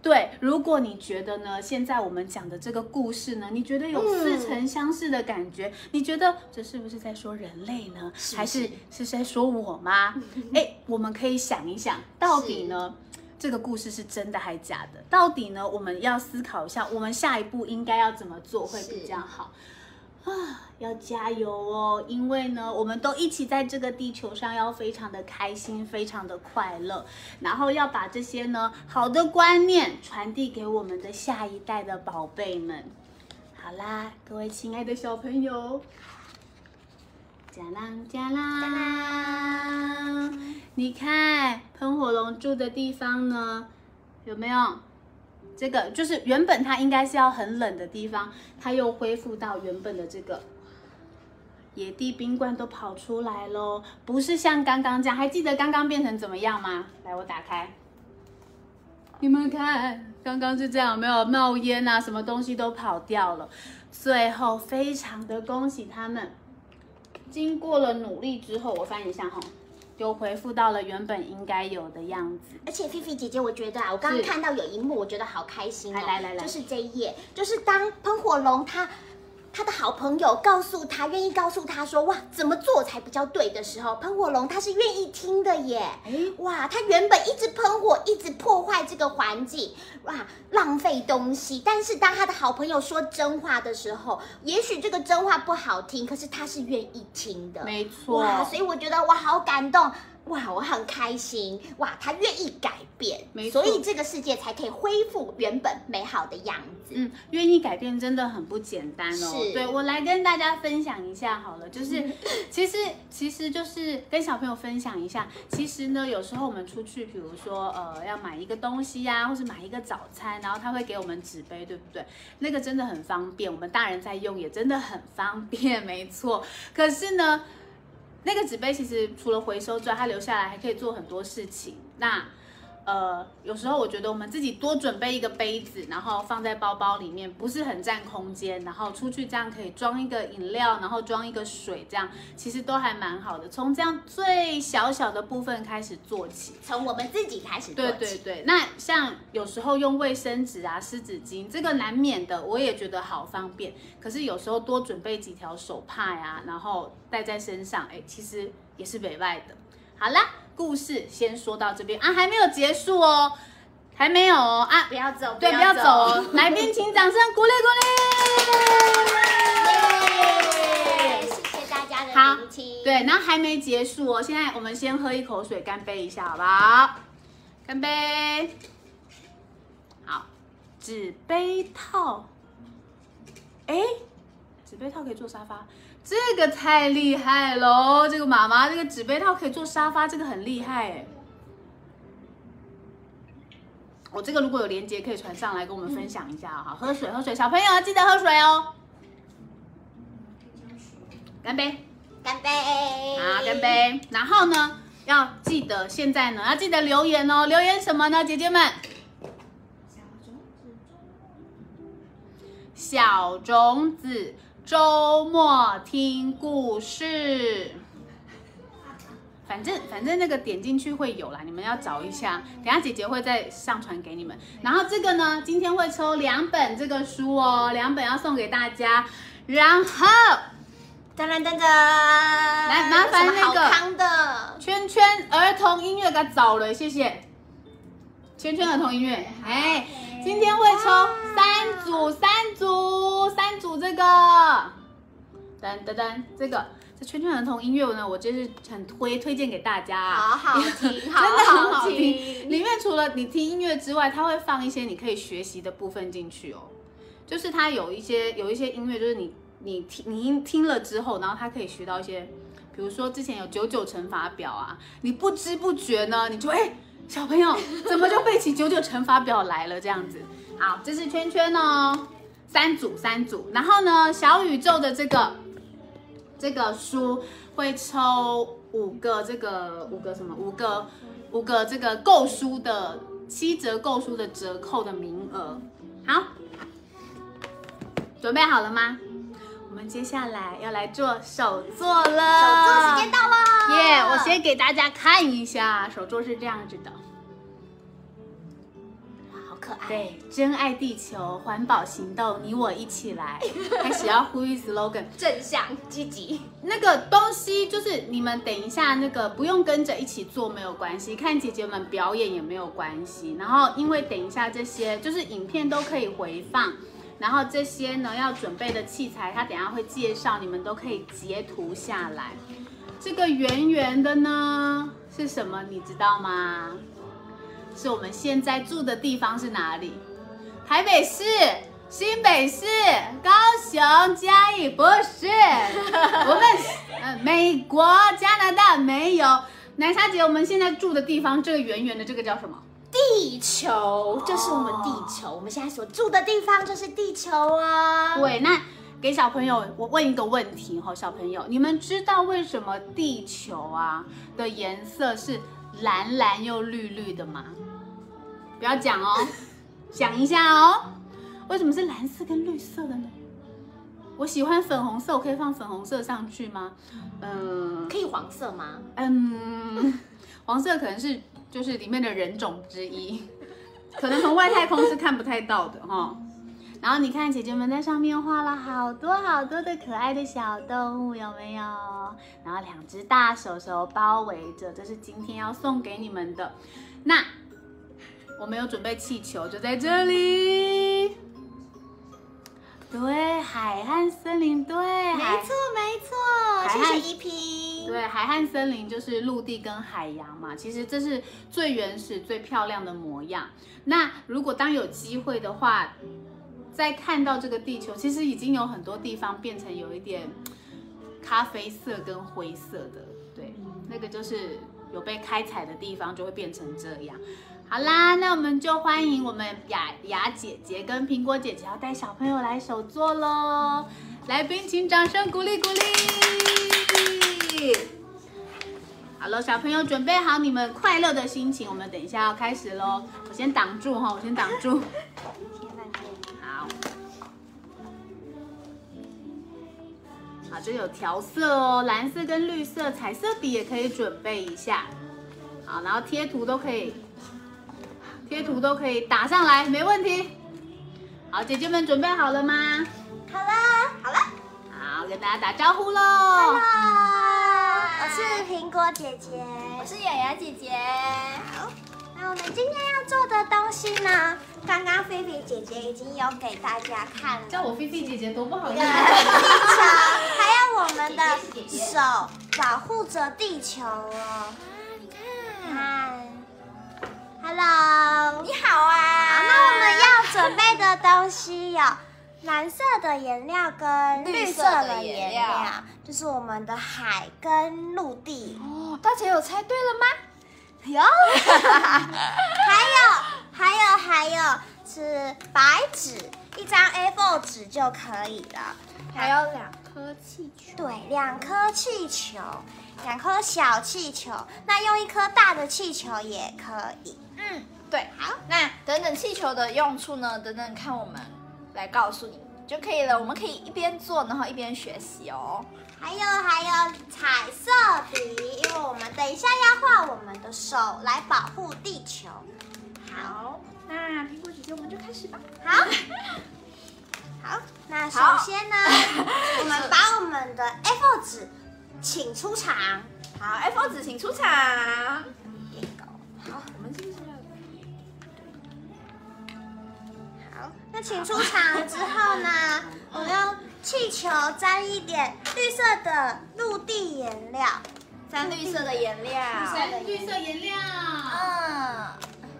对，如果你觉得呢，现在我们讲的这个故事呢，你觉得有似曾相识的感觉，你觉得这是不是在说人类呢？是还是是在说我吗？哎，我们可以想一想，到底呢？这个故事是真的还假的？到底呢？我们要思考一下，我们下一步应该要怎么做会比较好啊？要加油哦！因为呢，我们都一起在这个地球上，要非常的开心，非常的快乐，然后要把这些呢好的观念传递给我们的下一代的宝贝们。好啦，各位亲爱的小朋友，加啦加啦，你看喷火龙住的地方呢，有没有？这个就是原本它应该是要很冷的地方，它又恢复到原本的这个野地冰冠都跑出来喽，不是像刚刚这样，还记得刚刚变成怎么样吗？来，我打开，你们看，刚刚是这样，没有冒烟啊？什么东西都跑掉了。最后，非常的恭喜他们，经过了努力之后，我翻一下哈，又恢复到了原本应该有的样子。而且菲菲姐姐，我觉得啊，我刚刚看到有一幕，我觉得好开心哦。来来来来就是这一页，就是当喷火龙他他的好朋友告诉他，愿意告诉他说，哇，怎么做才比较对的时候，喷火龙他是愿意听的耶。哎，哇，他原本一直喷火，一直破坏这个环境，哇，浪费东西。但是当他的好朋友说真话的时候，也许这个真话不好听，可是他是愿意听的。没错。哇，所以我觉得我好感动。哇，我很开心，哇，他愿意改变，没错所以这个世界才可以恢复原本美好的样子。嗯，愿意改变真的很不简单哦。是对我来跟大家分享一下好了，就是 其实其实就是跟小朋友分享一下，其实呢，有时候我们出去，比如说呃要买一个东西呀、或是买一个早餐，然后他会给我们纸杯，对不对？那个真的很方便，我们大人在用也真的很方便，没错。可是呢，那个纸杯其实除了回收之外，它留下来还可以做很多事情。那呃，有时候我觉得我们自己多准备一个杯子，然后放在包包里面，不是很占空间，然后出去这样可以装一个饮料，然后装一个水，这样其实都还蛮好的。从这样最小小的部分开始做起。从我们自己开始做起。对对对，那像有时候用卫生纸啊、湿纸巾，这个难免的，我也觉得好方便。可是有时候多准备几条手帕呀、然后带在身上，哎，其实也是北外的。好啦，故事先说到这边啊，还没有结束哦，还没有哦啊不，要走，对，不要走哦，来宾请掌声鼓励鼓耶！励。谢谢大家的好聆听。，对，然后还没结束哦，现在我们先喝一口水，干杯一下，好不好？干杯。好，纸杯套。哎，纸杯套可以做沙发，这个太厉害喽！这个妈妈，这个纸杯套可以做沙发，这个很厉害哎。我这个如果有链接可以传上来跟我们分享一下，好，喝水喝水，小朋友记得喝水哦。干杯。干杯！好，干！杯。然后呢，要记得现在呢，要记得留言哦。留言什么呢，姐姐们？小种子周末听故事。反正反正那个点进去会有啦，你们要找一下，等下姐姐会再上传给你们。然后这个呢，今天会抽两本这个书哦，两本要送给大家。然后噔噔噔噔，来麻烦那个圈圈儿童音乐给它找了，谢谢。圈圈儿童音乐，哎，今天会抽三组，三组，三组这个，噔噔噔，这个这圈圈儿童音乐呢，我就是很推推荐给大家啊。好好听，真的好很好听。听。里面除了你听音乐之外，它会放一些你可以学习的部分进去哦。就是它有一些有一些音乐，就是你你听你听听了之后，然后它可以学到一些，比如说之前有九九乘法表啊，你不知不觉呢，你就哎、小朋友怎么就背起九九乘法表来了这样子。好，这是圈圈哦，三组三组，然后呢，小宇宙的这个这个书会抽五个这个五个什么五个五个这个购书的七折购书的折扣的名额。好，准备好了吗？我们接下来要来做手作了。手作时间到了，耶我先给大家看一下，手作是这样子的。哇，好可爱。对，珍爱地球，环保行动，你我一起来，开始要呼吁 slogan。正向积极，那个东西就是你们等一下那个不用跟着一起做没有关系，看姐姐们表演也没有关系。然后因为等一下这些就是影片都可以回放，然后这些呢要准备的器材，他等下会介绍，你们都可以截图下来。这个圆圆的呢是什么？你知道吗？是我们现在住的地方是哪里？台北市、新北市、高雄、嘉义，不是，我们呃美国、加拿大没有。奶茶姐，我们现在住的地方，这个圆圆的这个叫什么？地球就是我们地球，我们现在所住的地方就是地球啊。对，那给小朋友，我问一个问题哈，小朋友，你们知道为什么地球啊的颜色是蓝蓝又绿绿的吗？不要讲哦，想一下哦，为什么是蓝色跟绿色的呢？我喜欢粉红色，我可以放粉红色上去吗？嗯可以黄色吗？嗯，黄色可能是就是里面的人种之一，可能从外太空是看不太到的哈。然后你看姐姐们在上面画了好多好多的可爱的小动物，有没有？然后两只大手手包围着，这是今天要送给你们的。那我们有准备气球，就在这里。对，海岸森林，对，海没错没错，谢谢 EP。对，海岸森林就是陆地跟海洋嘛，其实这是最原始、最漂亮的模样。那如果当有机会的话，再看到这个地球，其实已经有很多地方变成有一点咖啡色跟灰色的，对，那个就是有被开采的地方就会变成这样。好啦，那我们就欢迎我们雅雅姐姐跟苹果姐姐要带小朋友来手作喽。来宾请掌声鼓励鼓励。好了，小朋友准备好你们快乐的心情，我们等一下要开始喽。我先挡住哈，我先挡住。好，好，这有调色哦，蓝色跟绿色，彩色笔也可以准备一下。好，然后贴图都可以，贴图都可以打上来，没问题。好，姐姐们准备好了吗？好了，好了，好，跟大家打招呼喽。Hello，我是苹果姐姐，我是雅雅姐姐。好，那我们今天要做的东西呢，刚刚菲菲姐姐已经有给大家看了，叫我菲菲姐姐多不好意地球，还有我们的手保护着地球哦。你看，看，Hello，你好啊。好，那我们要准备的东西有 蓝色的颜料跟绿色的颜料，就是我们的海跟陆地。哦，大家有猜对了吗？有，还有还有还有是白纸，一张 A4 纸就可以了。还有两颗气球。对，两颗气球，两颗小气球，那用一颗大的气球也可以。嗯，对。好，那等等气球的用处呢？等等看我们来告诉你就可以了。我们可以一边做，然后一边学习哦。还有还有彩色笔，因为我们等一下要画我们的手来保护地球。好，那苹果姐姐，我们就开始吧。好，好，那首先呢，我们把我们的 A4 纸请出场。好，F 子请出场。好，我们是不是要？好，那请出场了之后呢，我用气球沾一点绿色的陆地颜料，沾绿色的颜料。蓝绿色颜料。嗯，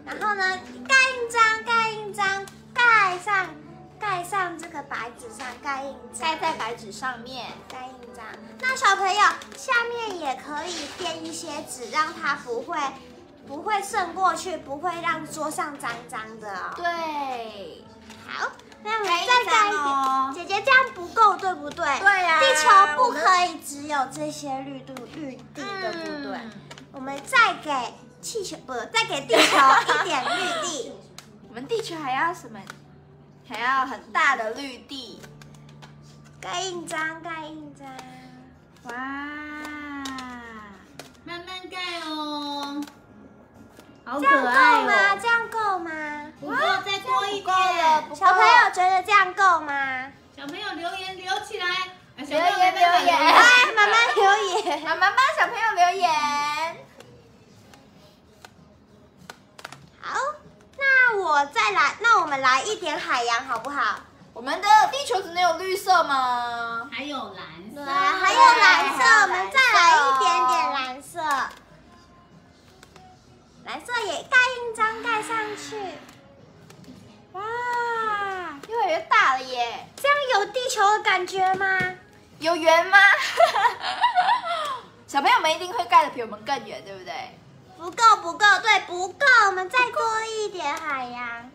然后呢，盖印章，盖印章，盖上，盖上这个白纸上，盖印章，盖在白纸上面。盖印章。那小朋友下面也可以垫一些纸，让它不会不会渗过去，不会让桌上脏脏的哦。对。好，那我们再盖一点。哦。姐姐这样不够，对不对？对呀地球不可以只有这些绿度绿地，对不对？嗯我们再给气球不，再给地球一点绿地。我们地球还要什么？还要很大的绿地。盖印章，盖印章。哇！慢慢盖哦。好这样够吗？哦。这样够吗？不够，再多一不够了点。小朋友觉得这样够吗？小朋友留言留起来。留言慢慢留言哎，妈妈留言。妈妈帮小朋友留言。好，那我再来，那我们来一点海洋好不好？我们的地球只能有绿色吗？还有蓝色。对，还有蓝色，我们再来一点点蓝色。蓝色也盖印章盖上去，哇，越来越大了耶！这样有地球的感觉吗？有圆吗？小朋友们一定会盖的比我们更远，对不对？不够，不够，对，不够，我们再多一点海洋，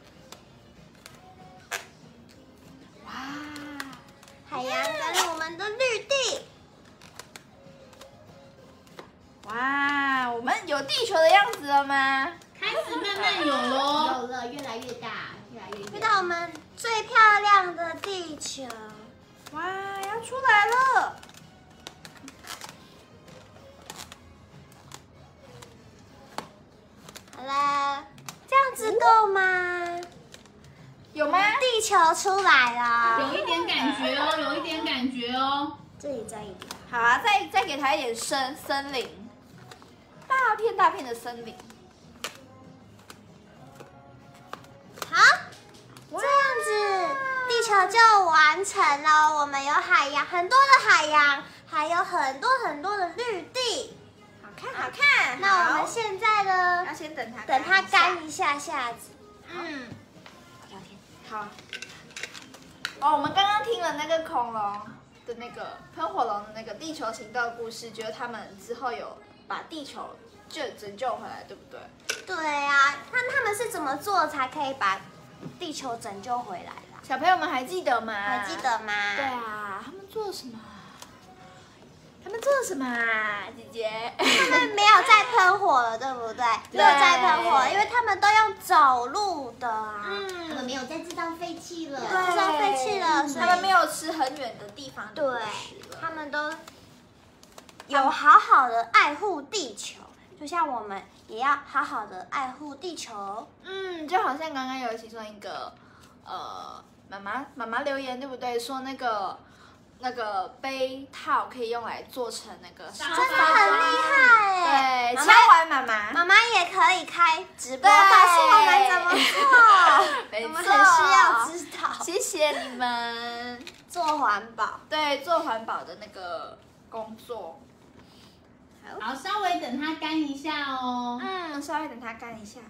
地球的样子了吗？开始慢慢有喽。有了，越来越大，越来越遇到我们最漂亮的地球。哇，要出来了！好啦，这样子够吗？有吗？地球出来了，有一点感觉哦，有一点感觉哦。这里再一点。好啊，再再给它一点森森林，大片大片的森林。好，这样子地球就完成了。我们有海洋，很多的海洋，还有很多很多的绿地。好看好看。那我们现在呢要？先等它等它干一下下子。嗯，聊天。好。哦，我们刚刚听了那个恐龙的那个喷火龙的那个地球行动的故事，觉得他们之后有把地球救拯救回来，对不对？对啊，那他们是怎么做才可以把地球拯救回来啦？小朋友们还记得吗？还记？得吗？对啊，他们做了什么？他们做了什么啊，姐姐？他们没有再喷火了，对不对？没有再喷火，因为他们都用走路的啊。嗯他们没有再制造废气了，对制造废气了，所以他们没有吃很远的地方的对他们都有好好的爱护地球，就像我们也要好好的爱护地球。嗯，就好像刚刚有其中一个呃妈妈妈妈留言对不对？说那个那个杯套可以用来做成那个沙真真的很厉害哎！对，妈敲妈完妈妈，妈妈也可以开直播，对告诉我们怎么做，没我们很需要知道 谢谢你们，做环保。对，做环保的那个工作。好，稍微等它干一下哦。嗯，稍微等它干一下。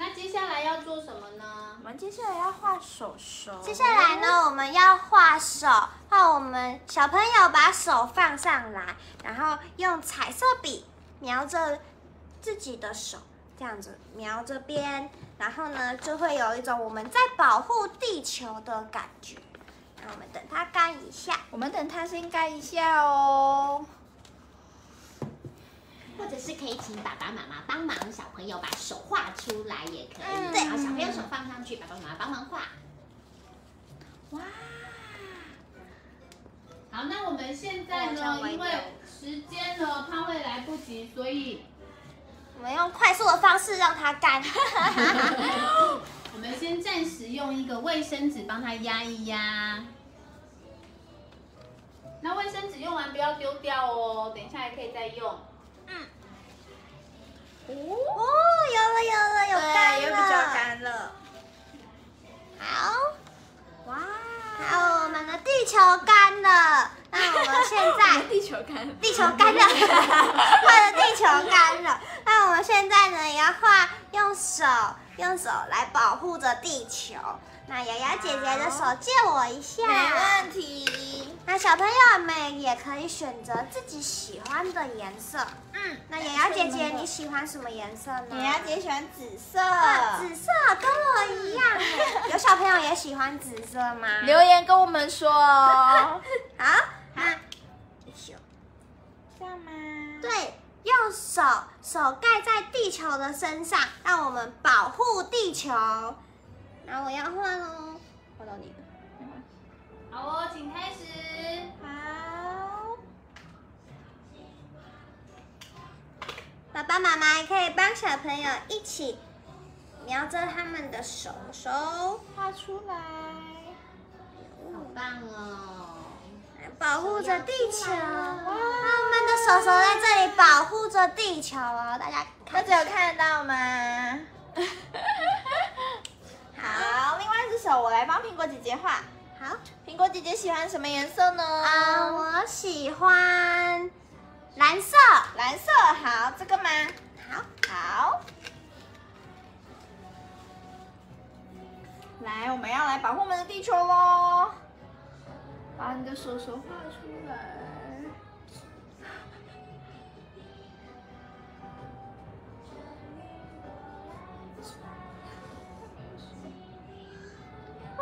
那接下来要做什么呢我？们接下来要画手手。接下来？呢，我们要画手，画我们小朋友把手放上来，然后用彩色笔描着自己的手，这样子描这边，然后呢就会有一种我们在保护地球的感觉。那我们等它干一下，我们等它先干一下哦。或者是可以请爸爸妈妈帮忙小朋友把手画出来，也可以。嗯然后小朋友手放上去，爸爸妈妈帮忙画。哇，好，那我们现在呢，因为时间呢，怕会来不及，所以我们用快速的方式让它干。我们先暂时用一个卫生纸帮它压一压。那卫生纸用完不要丢掉哦，等一下还可以再用。哦，有了有了有干了，对，又比较。干了。好，哇，好，我们的地球干了。那我们现在地球干了。地球干了，画的地球干了。那我们现在呢，也要画用手用手来保护着地球。那瑶瑶姐姐的手借我一下。没问题。那小朋友们也可以选择自己喜欢的颜色。嗯，那瑶瑶姐姐你喜欢什么颜色呢？瑶瑶姐喜欢紫色。啊，紫色跟我一样。有小朋友也喜欢紫色吗？留言跟我们说哦。好，那手这样吗？对，用手手盖在地球的身上，让我们保护地球。那我要画喽，换到你。好哦，请开始。好。爸爸妈妈也可以帮小朋友一起描着他们的手手，画出来。好棒哦！保护着地球。哇，我们的手手在这里保护着地球哦，大家看大家有看得到吗？好，另外一只手我来帮苹果姐姐画。好苹果姐姐喜欢什么颜色呢？啊，我喜欢蓝色。蓝色。好，这个吗？好，好。来，我们要来保护我们的地球喽！把你的手手画出来。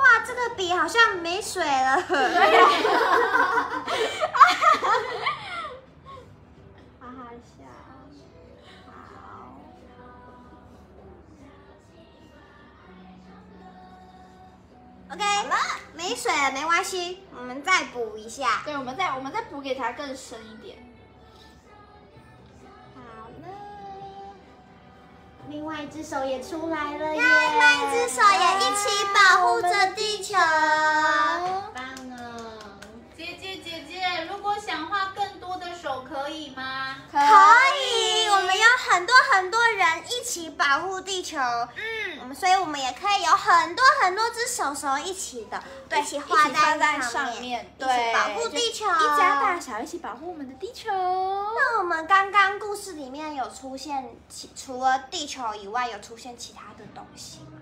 哇，这个笔好像没水了。哈哈笑。好。OK，没水了没关系，我们再补一下。对，我们再我们再补给它更深一点。另外一只手也出来了耶！另外一只手也一起保护着地球。想画更多的手，可以吗？可以，我们有很多很多人一起保护地球。嗯，我们所以我们也可以有很多很多只手手一起的，对，一起画在上上面，一对，起保护地球，一家大小一起保护我们的地球。那我们刚刚故事里面有出现其除了地球以外，有出现其他的东西吗？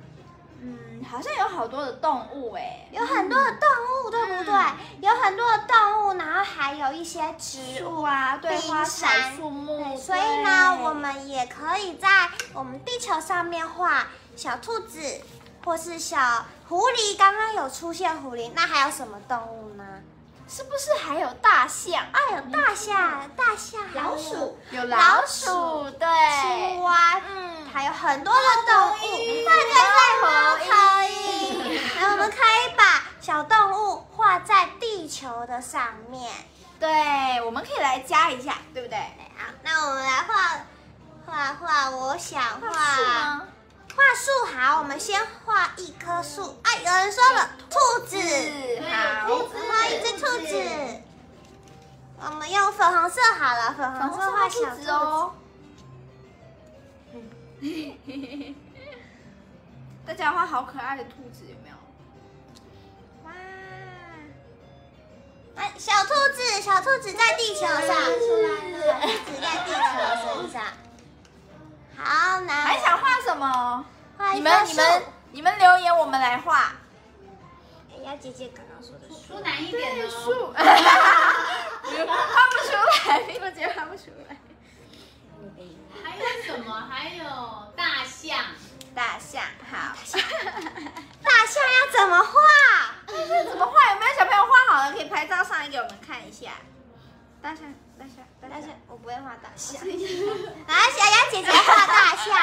嗯，好像有好多的动物哎，有很多的动物，对不对？有很多的动物，然后还有一些植物。啊，对，冰花草山树木对，，所以呢，我们也可以在我们地球上面画小兔子，或是小狐狸。刚刚有出现狐狸，那还有什么动物呢？是不是还有大象、啊，有大象，大象，老鼠，有老鼠，对，青蛙，嗯，还有很多的动物，对对对，猫头鹰。我们可以把小动物画在地球的上面。对，我们可以来加一下，对不对？好，那我们来画画画，我想树画吗？画树。好，我们先画一棵树。啊，有人说了，兔子，好，我们画一只兔子。我们用粉红色好了，粉粉红色画小画兔子哦。大家画好可爱的兔子，哎，小兔子，小兔子在地球上，小兔子在地球身上。好，难还想画什么？画一你们、你们、你们留言，我们来画。哎呀，姐姐刚刚说的树。难一点的哦。树，画不出来，苹果姐画不出来。还有什么？还有大象。大象，好。大象 要怎么画？这怎么画？有没有小朋友画好了？可以拍照上来给我们看一下。大象，大象，大象，，我不会画大象。来，小雅姐姐画大象。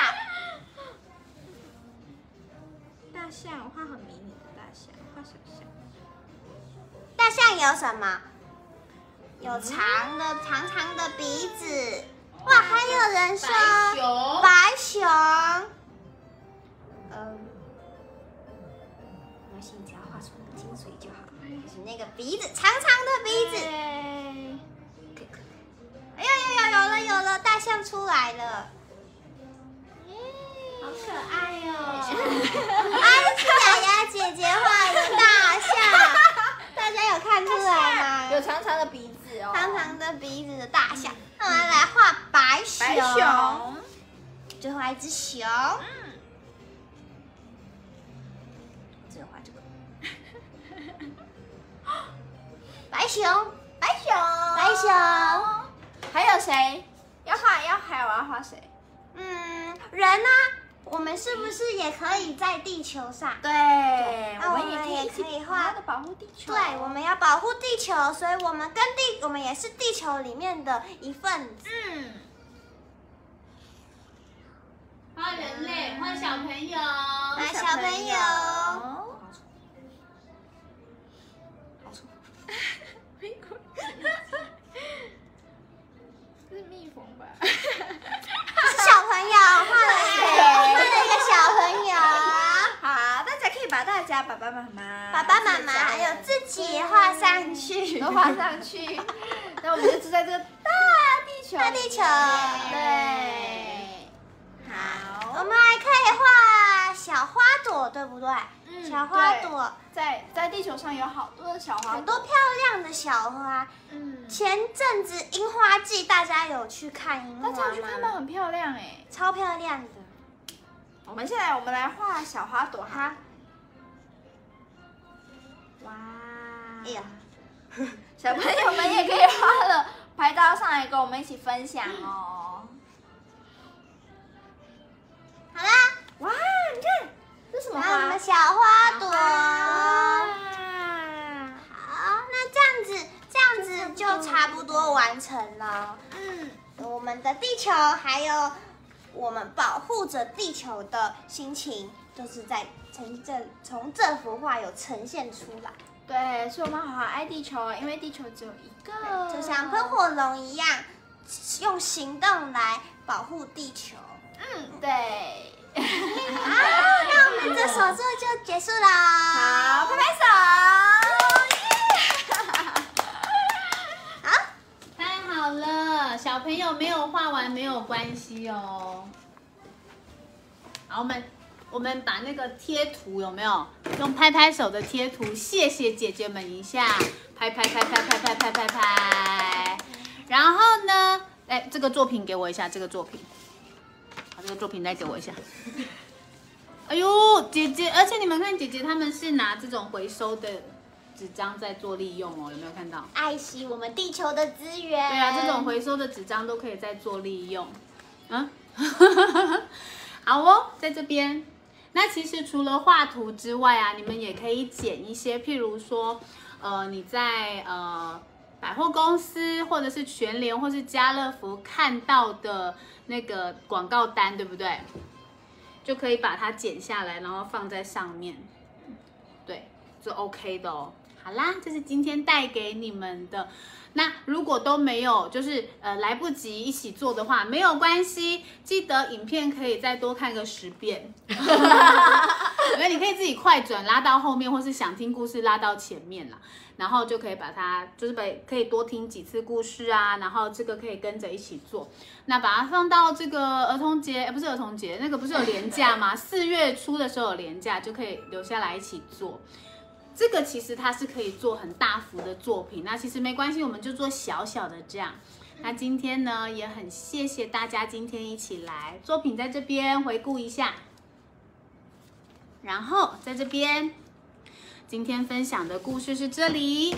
大象，我画很迷你的大象，画小象。大象有什么？有长的、长长的鼻子。哇，还有人说白熊。白熊。嗯，没关系，你只要画出那个精髓就好。就是那个鼻子，长长的鼻子。对，哎呀呀呀，有了有了，大象出来了。好可爱哦！啊，这是雅雅姐姐画的大象，大家有看出来吗？有长长的鼻子哦，长长的鼻子的大象。那我们来画白熊，白熊，最后画一只熊。白熊，白熊，白熊。还有谁？要画要还有要画谁？嗯，人呢、我们是不是也可以在地球上？对，那我们也可以画的保护地球。对，我们要保护地球，所以我们跟地，我们也是地球里面的一份子。嗯，画人类，画小朋友。来，小朋友，这是蜜蜂吧？是小朋友画了一个，画了一个小朋友，好，大家可以把大家爸爸妈妈、爸爸妈妈还有自己画上去，都画上去，那我们就住在这个大地球。大地球对，好，我们还可以画小花朵，对不对？嗯小花朵，在在地球上有好多的小花朵，很多漂亮的小花。嗯，前阵子樱花季，大家有去看樱花吗？大家有去看吗？很漂亮哎。超漂亮的。我们现在我们来画小花朵哈。哇，哎呀，小朋友们也可以画了，拍照上来跟我们一起分享哦。好啦，哇，你看这是什么花我们？小花朵。哇，好，那这样子，这样子就差不多完成了。嗯，我们的地球，还有我们保护着地球的心情，就是在呈这从这幅画有呈现出来，对，所以我们好好爱地球，因为地球只有一个，就像喷火龙一样，用行动来保护地球。嗯，对。好，那我们这手作就结束了。好，拍拍手。好，太好了，小朋友没有画完没有关系哦。好，我们我们把那个贴图有没有用拍拍手的贴图，谢谢姐姐们一下，拍拍拍拍拍拍拍拍拍。然后呢，哎，这个作品给我一下，这个作品，把这个作品再给我一下。哎呦，姐姐，而且你们看，姐姐他们是拿这种回收的纸张在做利用哦，有没有看到？爱惜我们地球的资源。对啊，这种回收的纸张都可以再做利用。嗯，好哦，在这边。那其实除了画图之外啊，你们也可以剪一些，譬如说，呃，你在呃百货公司或者是全联或是家乐福看到的那个广告单，对不对？就可以把它剪下来，然后放在上面，对，就 OK 的哦。好啦，这是今天带给你们的。那如果都没有，就是呃来不及一起做的话，没有关系，记得影片可以再多看个十遍，因为你可以自己快转拉到后面，或是想听故事拉到前面啦，然后就可以把它就是被可以多听几次故事啊，然后这个可以跟着一起做。那把它放到这个儿童节，哎不是儿童节，那个不是有年假吗？四月初的时候有年假，就可以留下来一起做。这个其实它是可以做很大幅的作品，那其实没关系，我们就做小小的这样。那今天呢，也很谢谢大家今天一起来，作品在这边回顾一下，然后在这边，今天分享的故事是这里，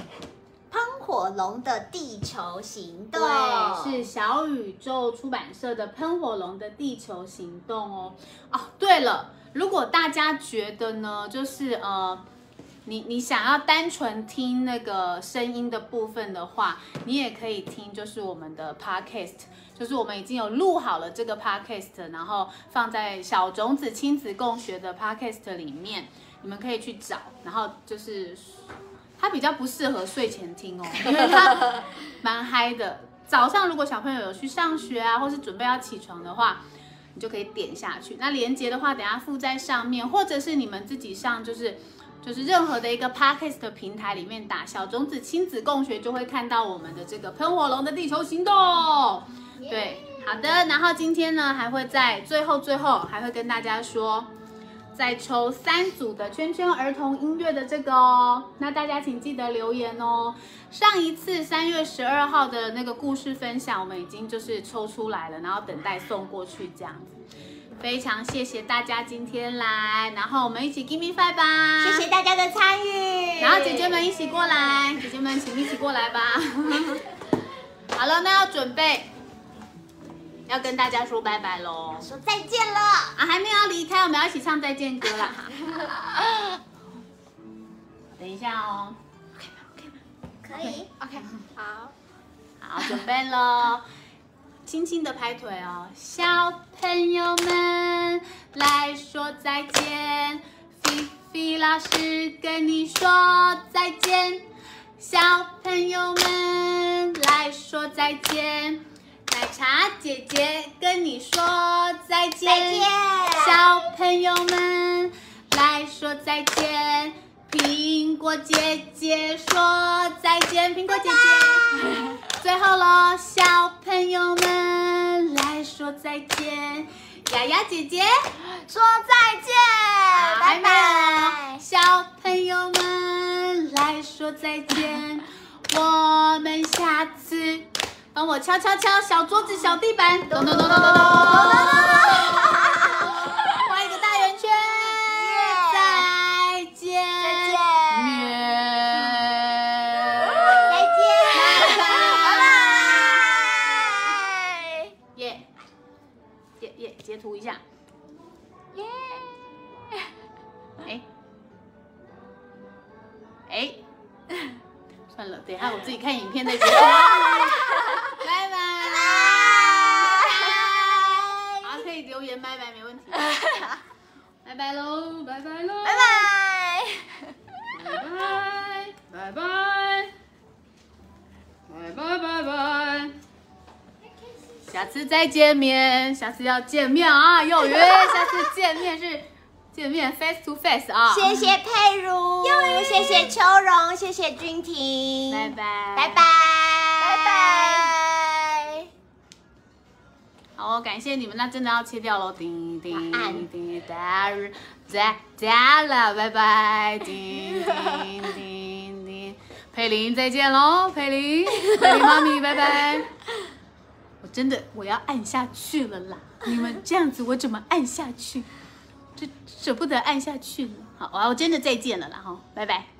喷火龙的地球行动，对，是小宇宙出版社的《喷火龙的地球行动》哦。哦，对了，如果大家觉得呢，就是呃。你你想要单纯听那个声音的部分的话，你也可以听，就是我们的 podcast，就是我们已经有录好了这个 podcast，然后放在小种子亲子共学的 podcast 里面，你们可以去找。然后就是它比较不适合睡前听哦，因为它 蛮嗨的。早上如果小朋友有去上学啊，或是准备要起床的话，你就可以点下去。那连接的话，等下附在上面，或者是你们自己上，就是。就是任何的一个 podcast 的平台里面打小种子亲子共学，就会看到我们的这个喷火龙的地球行动。对，好的。然后今天呢，还会在最后最后还会跟大家说，再抽三组的圈圈儿童音乐的这个哦。那大家请记得留言哦。上一次三月十二号的那个故事分享，我们已经就是抽出来了，然后等待送过去这样子。非常谢谢大家今天来，然后我们一起 give me five 吧。谢谢大家的参与。然后姐姐们一起过来，姐姐们请一起过来吧。好了，那要准备要跟大家说拜拜喽，说再见了啊！还没有要离开，我们要一起唱再见歌啦。等一下哦。OK 吗？OK 吗？可以。OK，好，好，准备喽。轻轻的拍腿哦，小朋友们来说再见，菲菲老师跟你说再见，小朋友们来说再见，奶茶姐姐跟你说再见，再见，小朋友们来说再见，苹果姐姐说再见，苹果姐姐。最后喽，小朋友们来说再见，丫丫姐姐说再见，拜拜。小朋友们来说再见，我们下次帮我敲敲敲小桌子、小地板，咚咚咚咚咚咚。涂一等下我自己看影片再说。拜拜！好，可以留言拜拜，没问题。拜拜喽，拜拜喽，拜拜！拜拜！拜拜！拜拜拜拜！下次再见面，下次要见面啊，有约，下次见面是见面 face to face 啊。谢谢佩如，谢谢秋荣，谢谢君婷，拜拜，拜拜，拜拜。好，感谢你们，那真的要切掉喽，叮叮晚安叮，大日再见了，拜拜，叮叮叮叮，佩林再见喽，佩林，佩林妈咪拜拜。我真的我要按下去了啦，你们这样子我怎么按下去？这舍不得按下去了。好，我要真的再见了啦哈，拜拜。